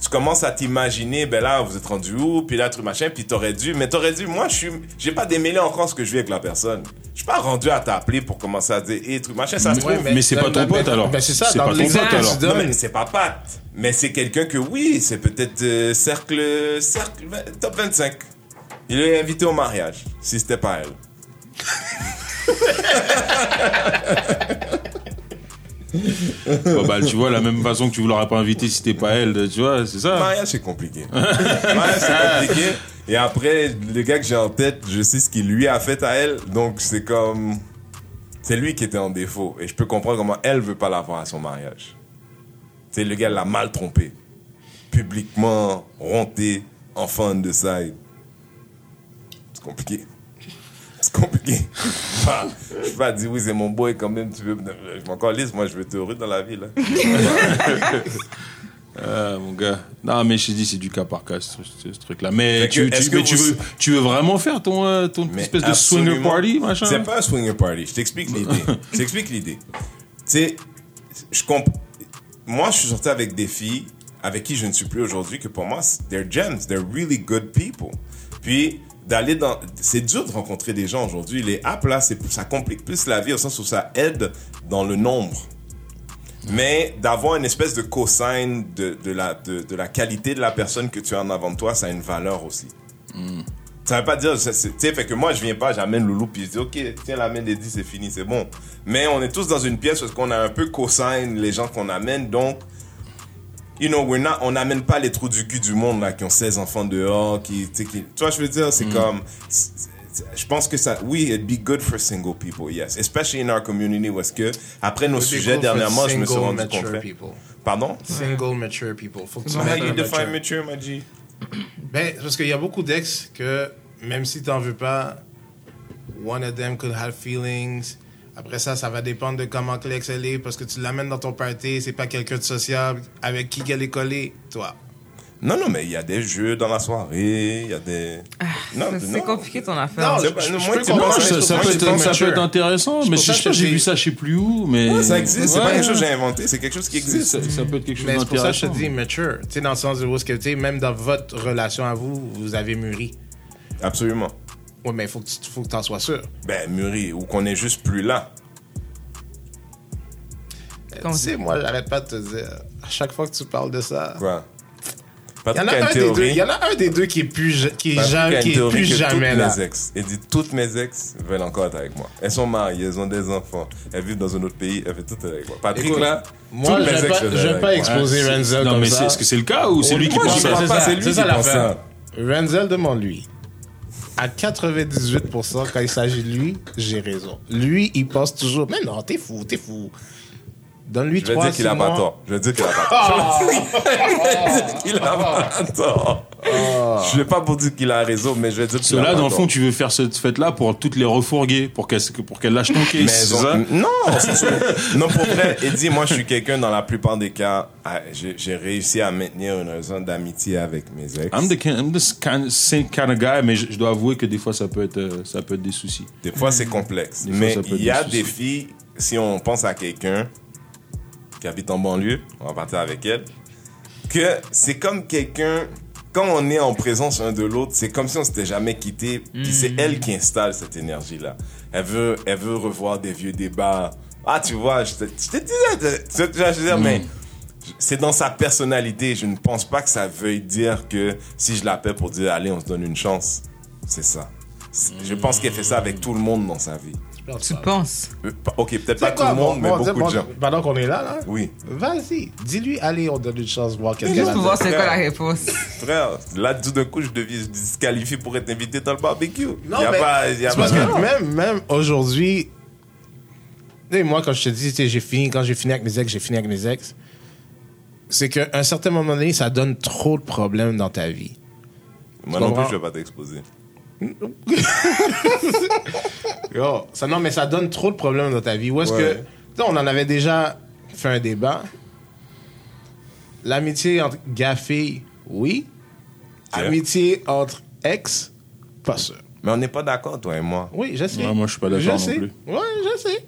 tu commences à t'imaginer, ben là, vous êtes rendu où, puis là, truc machin, puis t'aurais dû, mais t'aurais dû, moi, je suis, j'ai pas démêlé encore ce que je vis avec la personne. Je suis pas rendu à t'appeler pour commencer à dire, hé, truc machin, ça se trouve. mais c'est pas ton mais- pote, alors. Ben, c'est ça, C'est dans pas ton pote, alors. Non, mais c'est pas Pat. Mais c'est quelqu'un que oui, c'est peut-être euh, cercle, cercle, top 25. Il est invité au mariage, si c'était pas elle. Bah, tu vois, la même façon que tu ne l'aurais pas invité si t'es pas elle, tu vois, c'est ça. Mariage, c'est compliqué. mariage, c'est compliqué. Et après, le gars que j'ai en tête, je sais ce qu'il lui a fait à elle. Donc, c'est comme. C'est lui qui était en défaut. Et je peux comprendre comment elle veut pas l'avoir à son mariage. C'est le gars l'a mal trompé. Publiquement, ronté, enfant de side. C'est compliqué. C'est compliqué. Je peux pas dire oui, c'est mon boy quand même. Tu veux... Je m'en calisse, moi, je veux être heureux dans la vie. Là. Ah, mon gars. Non, mais je te dis, c'est du cas par cas, ce, ce- ce truc-là. Mais, tu, que, tu- veux, tu veux vraiment faire ton, euh, ton Mais espèce de swinger party, machin? C'est pas un swinger party. Je t'explique l'idée. je t'explique l'idée. Tu sais, je comp... Moi, je suis sorti avec des filles avec qui je ne suis plus aujourd'hui que pour moi, they're gems. They're really good people. Puis, d'aller dans... C'est dur de rencontrer des gens aujourd'hui. Les apps, là, ça complique plus la vie au sens où ça aide dans le nombre. Mais d'avoir une espèce de cosign de, de, la, de, de la qualité de la personne que tu as en avant de toi, ça a une valeur aussi. Ça veut pas dire, tu sais, fait que moi, je viens pas, j'amène Loulou, puis je dis, OK, tiens, l'amène les 10, c'est fini, c'est bon. Mais on est tous dans une pièce parce qu'on a un peu cosign les gens qu'on amène, donc, you know, we're not, on n'amène pas les trous du cul du monde, là, qui ont 16 enfants dehors, qui, qui, tu vois, je veux dire, c'est comme, c'est- c'est- je pense que ça, oui, it'd be good for single people, yes. Especially in our community, est-ce que, après nos sujets, dernièrement, je me suis rendu mature compte. Pardon? Single mature people. Faut que tu How you define mature? mature, my G? Ben, parce qu'il y a beaucoup d'ex que, même si t'en veux pas, one of them could have feelings. Après ça, ça va dépendre de comment que l'ex elle est, parce que tu l'amènes dans ton party, c'est pas quelqu'un de sociable, avec qui qu'elle est collée, toi? Non, non, mais il y a des jeux dans la soirée, il y a des. non, Ah, C'est non. compliqué ton affaire. Non, pas- je- moi, je ça, je ça pense peut que être, c'est ça peut être intéressant, mais je sais que pas, j'ai vu ça, je sais plus où, mais. Ouais, ça existe, c'est pas quelque chose que j'ai inventé, c'est quelque chose qui existe. Ça, ça peut être quelque chose Mais c'est pour ça que je te d'intéressant. dis mature. Tu sais, dans le sens de où est-ce que, tu sais, même dans votre relation à vous, vous avez mûri. Absolument. Ouais, mais il faut que tu faut que t'en sois sûr. Ben, mûri, ou qu'on est juste plus là. Tu sais, moi, j'arrête pas de te dire, à chaque fois que tu parles de ça, Quoi? il y, en a un des deux, théorie. il y en a un des deux qui est plus, qui est, Patrick ja- a une qui est plus que jamais toutes là. mes ex. Il dit toutes mes ex veulent encore être avec moi. Elles sont mariées, elles ont des enfants, elles vivent dans un autre pays, elles veulent toutes être avec moi. Patrick Écoute, là, Moi, toutes mes vais ex pas, veulent je vais pas exposer Ouais, Renzel Non, comme mais ça. c'est- est-ce que c'est le cas ou c'est lui qui pense ça c'est pas, ça, c'est lui c'est qui ça pense l'affaire. ça. Renzel demande lui. À 98%, quand il s'agit de lui, j'ai raison. Lui, il pense toujours, mais non, t'es fou, t'es fou. Donne-lui Je vais trois dire qu'il a pas mois. tort. Je vais dire qu'il a pas tort. Je vais dire qu'il a pas tort. Je vais pas pour dire qu'il a raison, mais je vais dire Cela, dans le fond, tu veux faire cette fête-là pour toutes les refourguer, pour qu'elles pour qu'elles lâchent ton case, Mais c'est ça? Non. Non, pour vrai, Eddie, moi, je suis quelqu'un, dans la plupart des cas, j'ai réussi à maintenir une zone d'amitié avec mes ex. I'm the, I'm the kind, same kind of guy, mais je, je dois avouer que des fois, ça peut être, euh, ça peut être des soucis. Des fois, c'est complexe. Fois, Mais il y a des filles, si on pense à quelqu'un qui habite en banlieue, on va partir avec elle, que c'est comme quelqu'un, quand on est en présence l'un de l'autre, c'est comme si on s'était jamais quitté. C'est elle qui installe cette énergie-là. Elle veut, elle veut revoir des vieux débats. Ah, tu vois, je te, je te disais, je veux dire, mais c'est dans sa personnalité. Je ne pense pas que ça veuille dire que si je l'appelle pour dire, allez, on se donne une chance, c'est ça. Je pense qu'elle fait ça avec tout le monde dans sa vie. Tu penses? Euh, Ok, peut-être pas tout le monde, mais beaucoup bon, de gens. Pendant qu'on est là, là, Oui. vas-y, dis-lui, allez, on donne une chance, voir qu'est-ce qu'elle Juste a pour voir c'est quoi la réponse. Frère, là, tout d'un coup, je deviens disqualifié pour être invité dans le barbecue. Non, y a mais pas, y a c'est pas parce que même, même aujourd'hui, tu sais, moi, quand je te dis, tu sais, j'ai fini, quand j'ai fini avec mes ex, j'ai fini avec mes ex, c'est qu'à un certain moment donné, ça donne trop de problèmes dans ta vie. Moi non plus, comprends? je vais pas t'exposer. Yo, ça, non, mais ça donne trop de problèmes dans ta vie. Où est-ce Ouais. que, on en avait déjà fait un débat. L'amitié entre gars-filles, oui. Amitié entre ex, pas sûr. Mais on n'est pas d'accord, toi et moi. Oui, je sais. Ouais, moi, je suis pas d'accord non sais. plus. Ouais, je sais.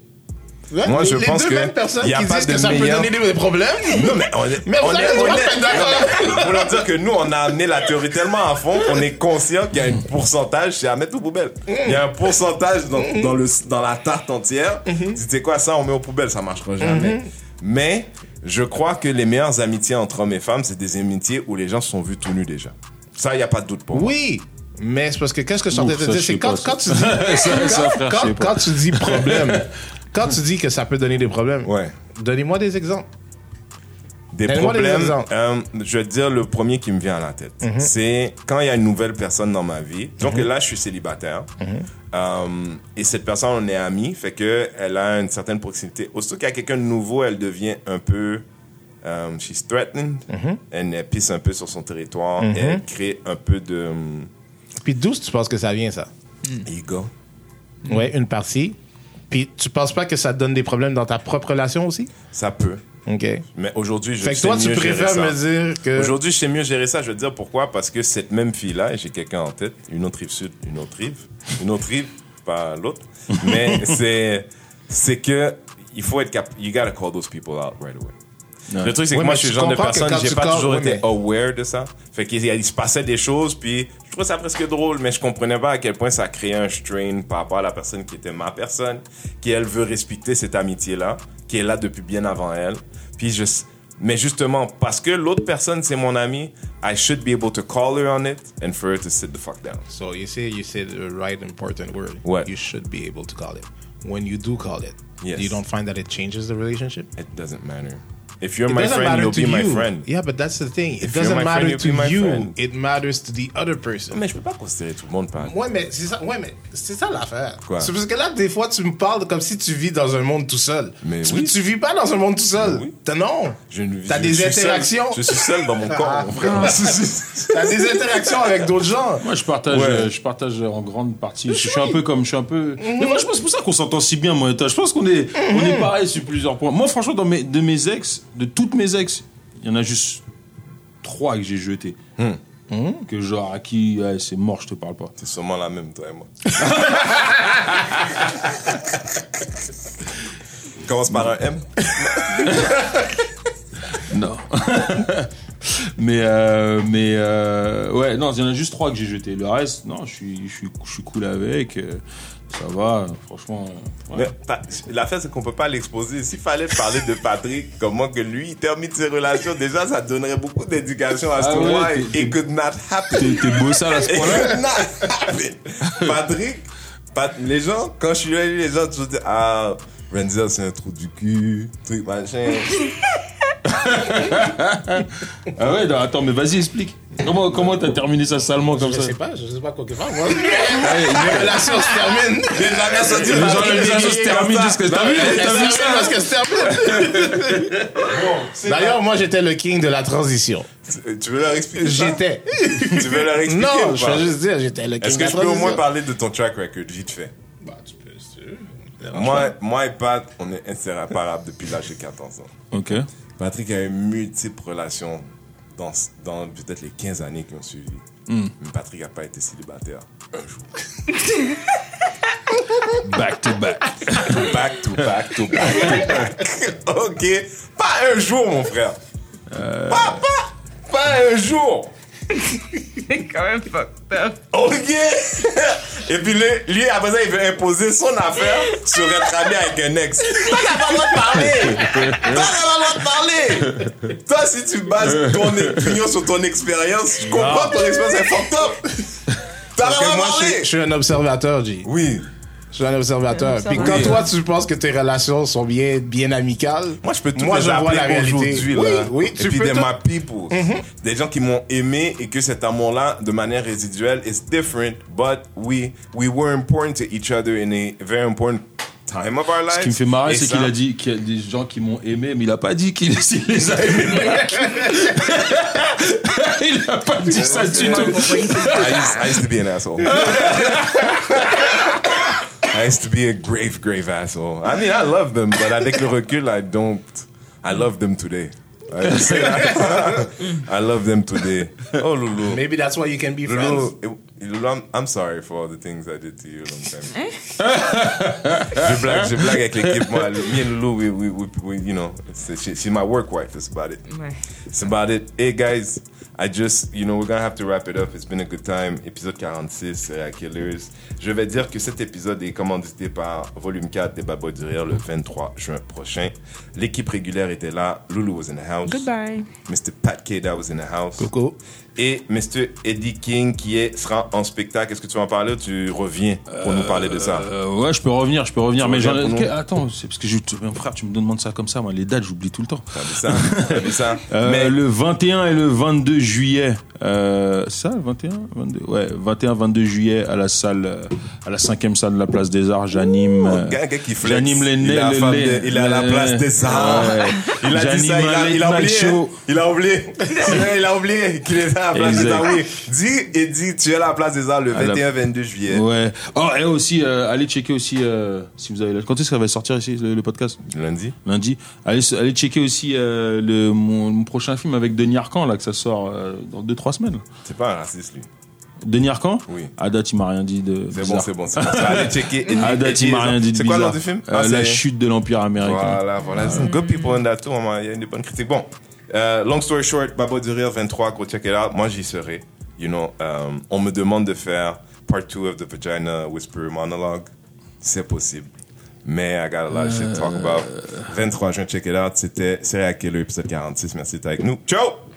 Moi, je les pense deux que mêmes personnes y a qui pas disent de que ça meilleur- peut donner des problèmes. Non, mais on est, Mais vous on est d'accord. Pour leur dire que nous, on a amené la théorie tellement à fond qu'on est conscient qu'il y a un pourcentage, c'est à mettre aux poubelles. Il y a un pourcentage dans, dans, le, dans la tarte entière. Tu sais quoi, ça, on met aux poubelles, ça marchera jamais. Mais je crois que les meilleures amitiés entre hommes et femmes, c'est des amitiés où les gens se sont vus tout nus déjà. Ça, il n'y a pas de doute pour moi. Oui, mais c'est parce que qu'est-ce que je suis en train de dire, c'est sais quand, pas, quand tu ça. dis, Ça, ça, frère, je quand, sais pas. quand tu dis problème, quand tu dis que ça peut donner des problèmes, Ouais. donnez-moi des exemples. Des problèmes, euh, je vais te dire le premier qui me vient à la tête. C'est quand il y a une nouvelle personne dans ma vie. Donc là, je suis célibataire. Euh, et cette personne, on est amis, fait que elle a une certaine proximité. Aussitôt qu'il y a quelqu'un de nouveau, elle devient un peu... euh, she's threatened. Elle, elle pisse un peu sur son territoire. Et elle crée un peu de... Puis d'où tu penses que ça vient, ça? ego. Ouais, une partie. Puis tu penses pas que ça te donne des problèmes dans ta propre relation aussi? Ça peut. OK. Mais aujourd'hui, je Fait que toi, tu mieux préfères me dire que... Aujourd'hui, je sais mieux gérer ça. Je te dire pourquoi? Parce que cette même fille-là, et j'ai quelqu'un en tête, une autre rive sud, une autre rive, une autre rive, pas l'autre. Mais c'est, c'est que il faut être capable. You gotta call those people out right away. Le truc, c'est que Ouais, moi, je suis le genre de personne, j'ai pas toujours ouais, été mais- aware de ça. Fait qu'il il se passait des choses, puis je trouvais ça presque drôle, mais je comprenais pas à quel point ça créait un strain par rapport à la personne qui était ma personne, qui elle veut respecter cette amitié-là, qui est là depuis bien avant elle. Puis je, mais justement, parce que l'autre personne, c'est mon ami, I should be able to call her on it and for her to sit the fuck down. So you say you said the right important word. What? You should be able to call it. When you do call it, Yes. you don't find that it changes the relationship? It doesn't matter. If you're It my friend, you'll be my you. friend. Yeah, but that's the thing. It If you're doesn't my matter friend, to my you. friend. It matters to the other person. Mais je peux pas considérer tout le monde pareil. Ouais, mais c'est ça, ouais, mais c'est ça l'affaire. Quoi? C'est parce que là, des fois, tu me parles comme si tu vis dans un monde tout seul. Mais tu, oui. tu vis pas dans un monde tout seul. Oui. T'as non. Je ne- T'as je des seul. interactions. je suis seul dans mon corps, Ah, mon frère. T'as des interactions avec d'autres gens. Moi, je partage, Ouais. je partage en grande partie. Je, suis un peu comme, je suis un peu. Mais moi, je pense que c'est pour ça qu'on s'entend si bien, moi et toi. Je pense qu'on est, on est pareil sur plusieurs points. Moi, franchement, dans mes, de mes ex, de toutes mes ex, il y en a juste trois que j'ai jetés. Que genre, à qui, ouais, c'est mort, je te parle pas. C'est sûrement la même, toi et moi. Commence par un M. Non. mais, euh, mais, euh, ouais, non, il y en a juste trois que j'ai jetés. Le reste, non, je suis, je suis, je suis cool avec. euh, ça va, franchement. ouais. L'affaire, c'est qu'on peut pas l'exposer. S'il fallait parler de Patrick, comment que lui, il termine ses relations, déjà, ça donnerait beaucoup d'éducation à ce Ah ouais, moi, t'es- it could not happen. T'es beau ça à ce It point-là? could not happen. Patrick, Pat- les gens, quand je suis là, les gens, tu dis, ah, Renzel, c'est un trou du cul, truc, machin. Ah ouais, non, attends, mais vas-y, explique. Comment comment t'as terminé ça salement comme Je ça sais pas, je sais pas quoi que faire. Moi, mes relations se terminent. Les relations se Les gens- les relations se terminent jusqu'à t'as vu t'as vu ça terminent parce qu'elles se terminent. D'ailleurs, moi, j'étais le king de la transition. Tu- veux leur expliquer? J'étais. Tu veux leur expliquer Non, je veux juste dire, j'étais le king Est-ce de que la je peux au moins transition. parler de ton track record, vite fait? Bah, tu peux. Moi, moi et Pat, on est inséparables depuis l'âge de 14 ans. Ok. Patrick a eu multiples relations dans, dans peut-être les 15 années qui ont suivi. Mais Patrick n'a pas été célibataire un jour. Back to back. Back to back to back to back. ok. Pas un jour, mon frère. Pas, pas, pas un jour. C'est quand même fucked up. Ok. Et puis lui, lui, après ça, il veut imposer son affaire sur être ami avec un ex. Toi, t'as pas le droit de parler. Toi, t'as pas le droit de parler. Toi, si tu bases ton opinion sur ton expérience, je comprends que ton expérience est fucked up. T'as pas le droit je, de suis- je parler. suis un observateur, G. Oui. Je suis un observateur. Puis quand toi, tu penses que tes relations sont bien, bien amicales, Moi, je peux tout moi, les je vois la réalité. oui, là. oui, Et tu puis peux des tout- my people. Des gens qui m'ont aimé et que cet amour-là, de manière résiduelle, is different, but we, we were important to each other in a very important time of our lives. Ce qui me fait marrer, Et c'est ça- qu'il a dit qu'il y a des gens qui m'ont aimé, mais il a pas dit qu'il les a aimés. il a pas dit ça du tout. I used, I used to be an asshole. I used to be a grave, grave asshole. I mean, I love them, but avec le recul, I don't. I love them today. I say. I love them today. Oh, Lulu. Maybe that's why you can be friends. Lulu, it- Lulu, I'm, I'm sorry for all the things I did to you long time ago. Eh? je blague, je blague avec l'équipe. Moi, me and Lulu, we, we, we, we you know, she, she's my work wife. That's about it. Ouais. It's about it. Hey guys, I just, you know, we're gonna have to wrap it up. It's been a good time. Épisode 46, Serial Killers. Je vais dire que cet épisode est commandité par Volume 4 des Babos du Rire le 23 juin prochain. L'équipe régulière était là. Lulu was in the house. Goodbye. Mr. Pat Keda was in the house. Coco. Et Mr. Eddie King qui est, sera en spectacle. Est-ce que tu vas en parler ou tu reviens pour nous parler de ça? Euh, ouais, je peux revenir, je peux revenir. Tu mais j'en- nous? attends, c'est parce que je, mon frère, tu me demandes ça comme ça, moi, les dates, j'oublie tout le temps. T'as vu ça? T'as vu ça? Euh, Mais le 21 et le 22 juillet, euh, ça, le 21, 22, ouais, 21, 22 juillet à la salle, à la cinquième salle de la place des Arts, j'anime. flex. J'anime les il, est de- il est à la place des arts. Ouais. Il a dit ça, il a, il a oublié. Il a oublié. il a oublié qu'il était à la place des. Oui. Dis et dis, tu es à la place des arts le À la- 21-22 juillet. Ouais. Oh, et aussi, euh, allez checker aussi, euh, si vous avez, quand est-ce que ça va sortir ici, le, le podcast? Lundi. Lundi. Allez, allez checker aussi, euh, le, mon, mon prochain film avec Denis Arcand, là, que ça sort, dans 2-3 semaines. C'est pas un raciste, lui. Denis Arcand? Oui. À date, il m'a rien dit de C'est bon, c'est bon, c'est bon. Allez checker. À date, il m'a rien dit de C'est quoi le nom du film? Ah, La chute de l'Empire américain. Voilà, voilà. Some good people in that too. Il y a des bonnes critiques. Bon, euh, long story short, Babo du Rire 23, go check it out. Moi, j'y serai. You know, euh, on me demande de faire part 2 of the Vagina Whisperer monologue. C'est possible. Mais I got a lot of shit to talk about. 23 juin, check it out. C'était Serial Killer, épisode 46. Merci d'être avec nous. Ciao!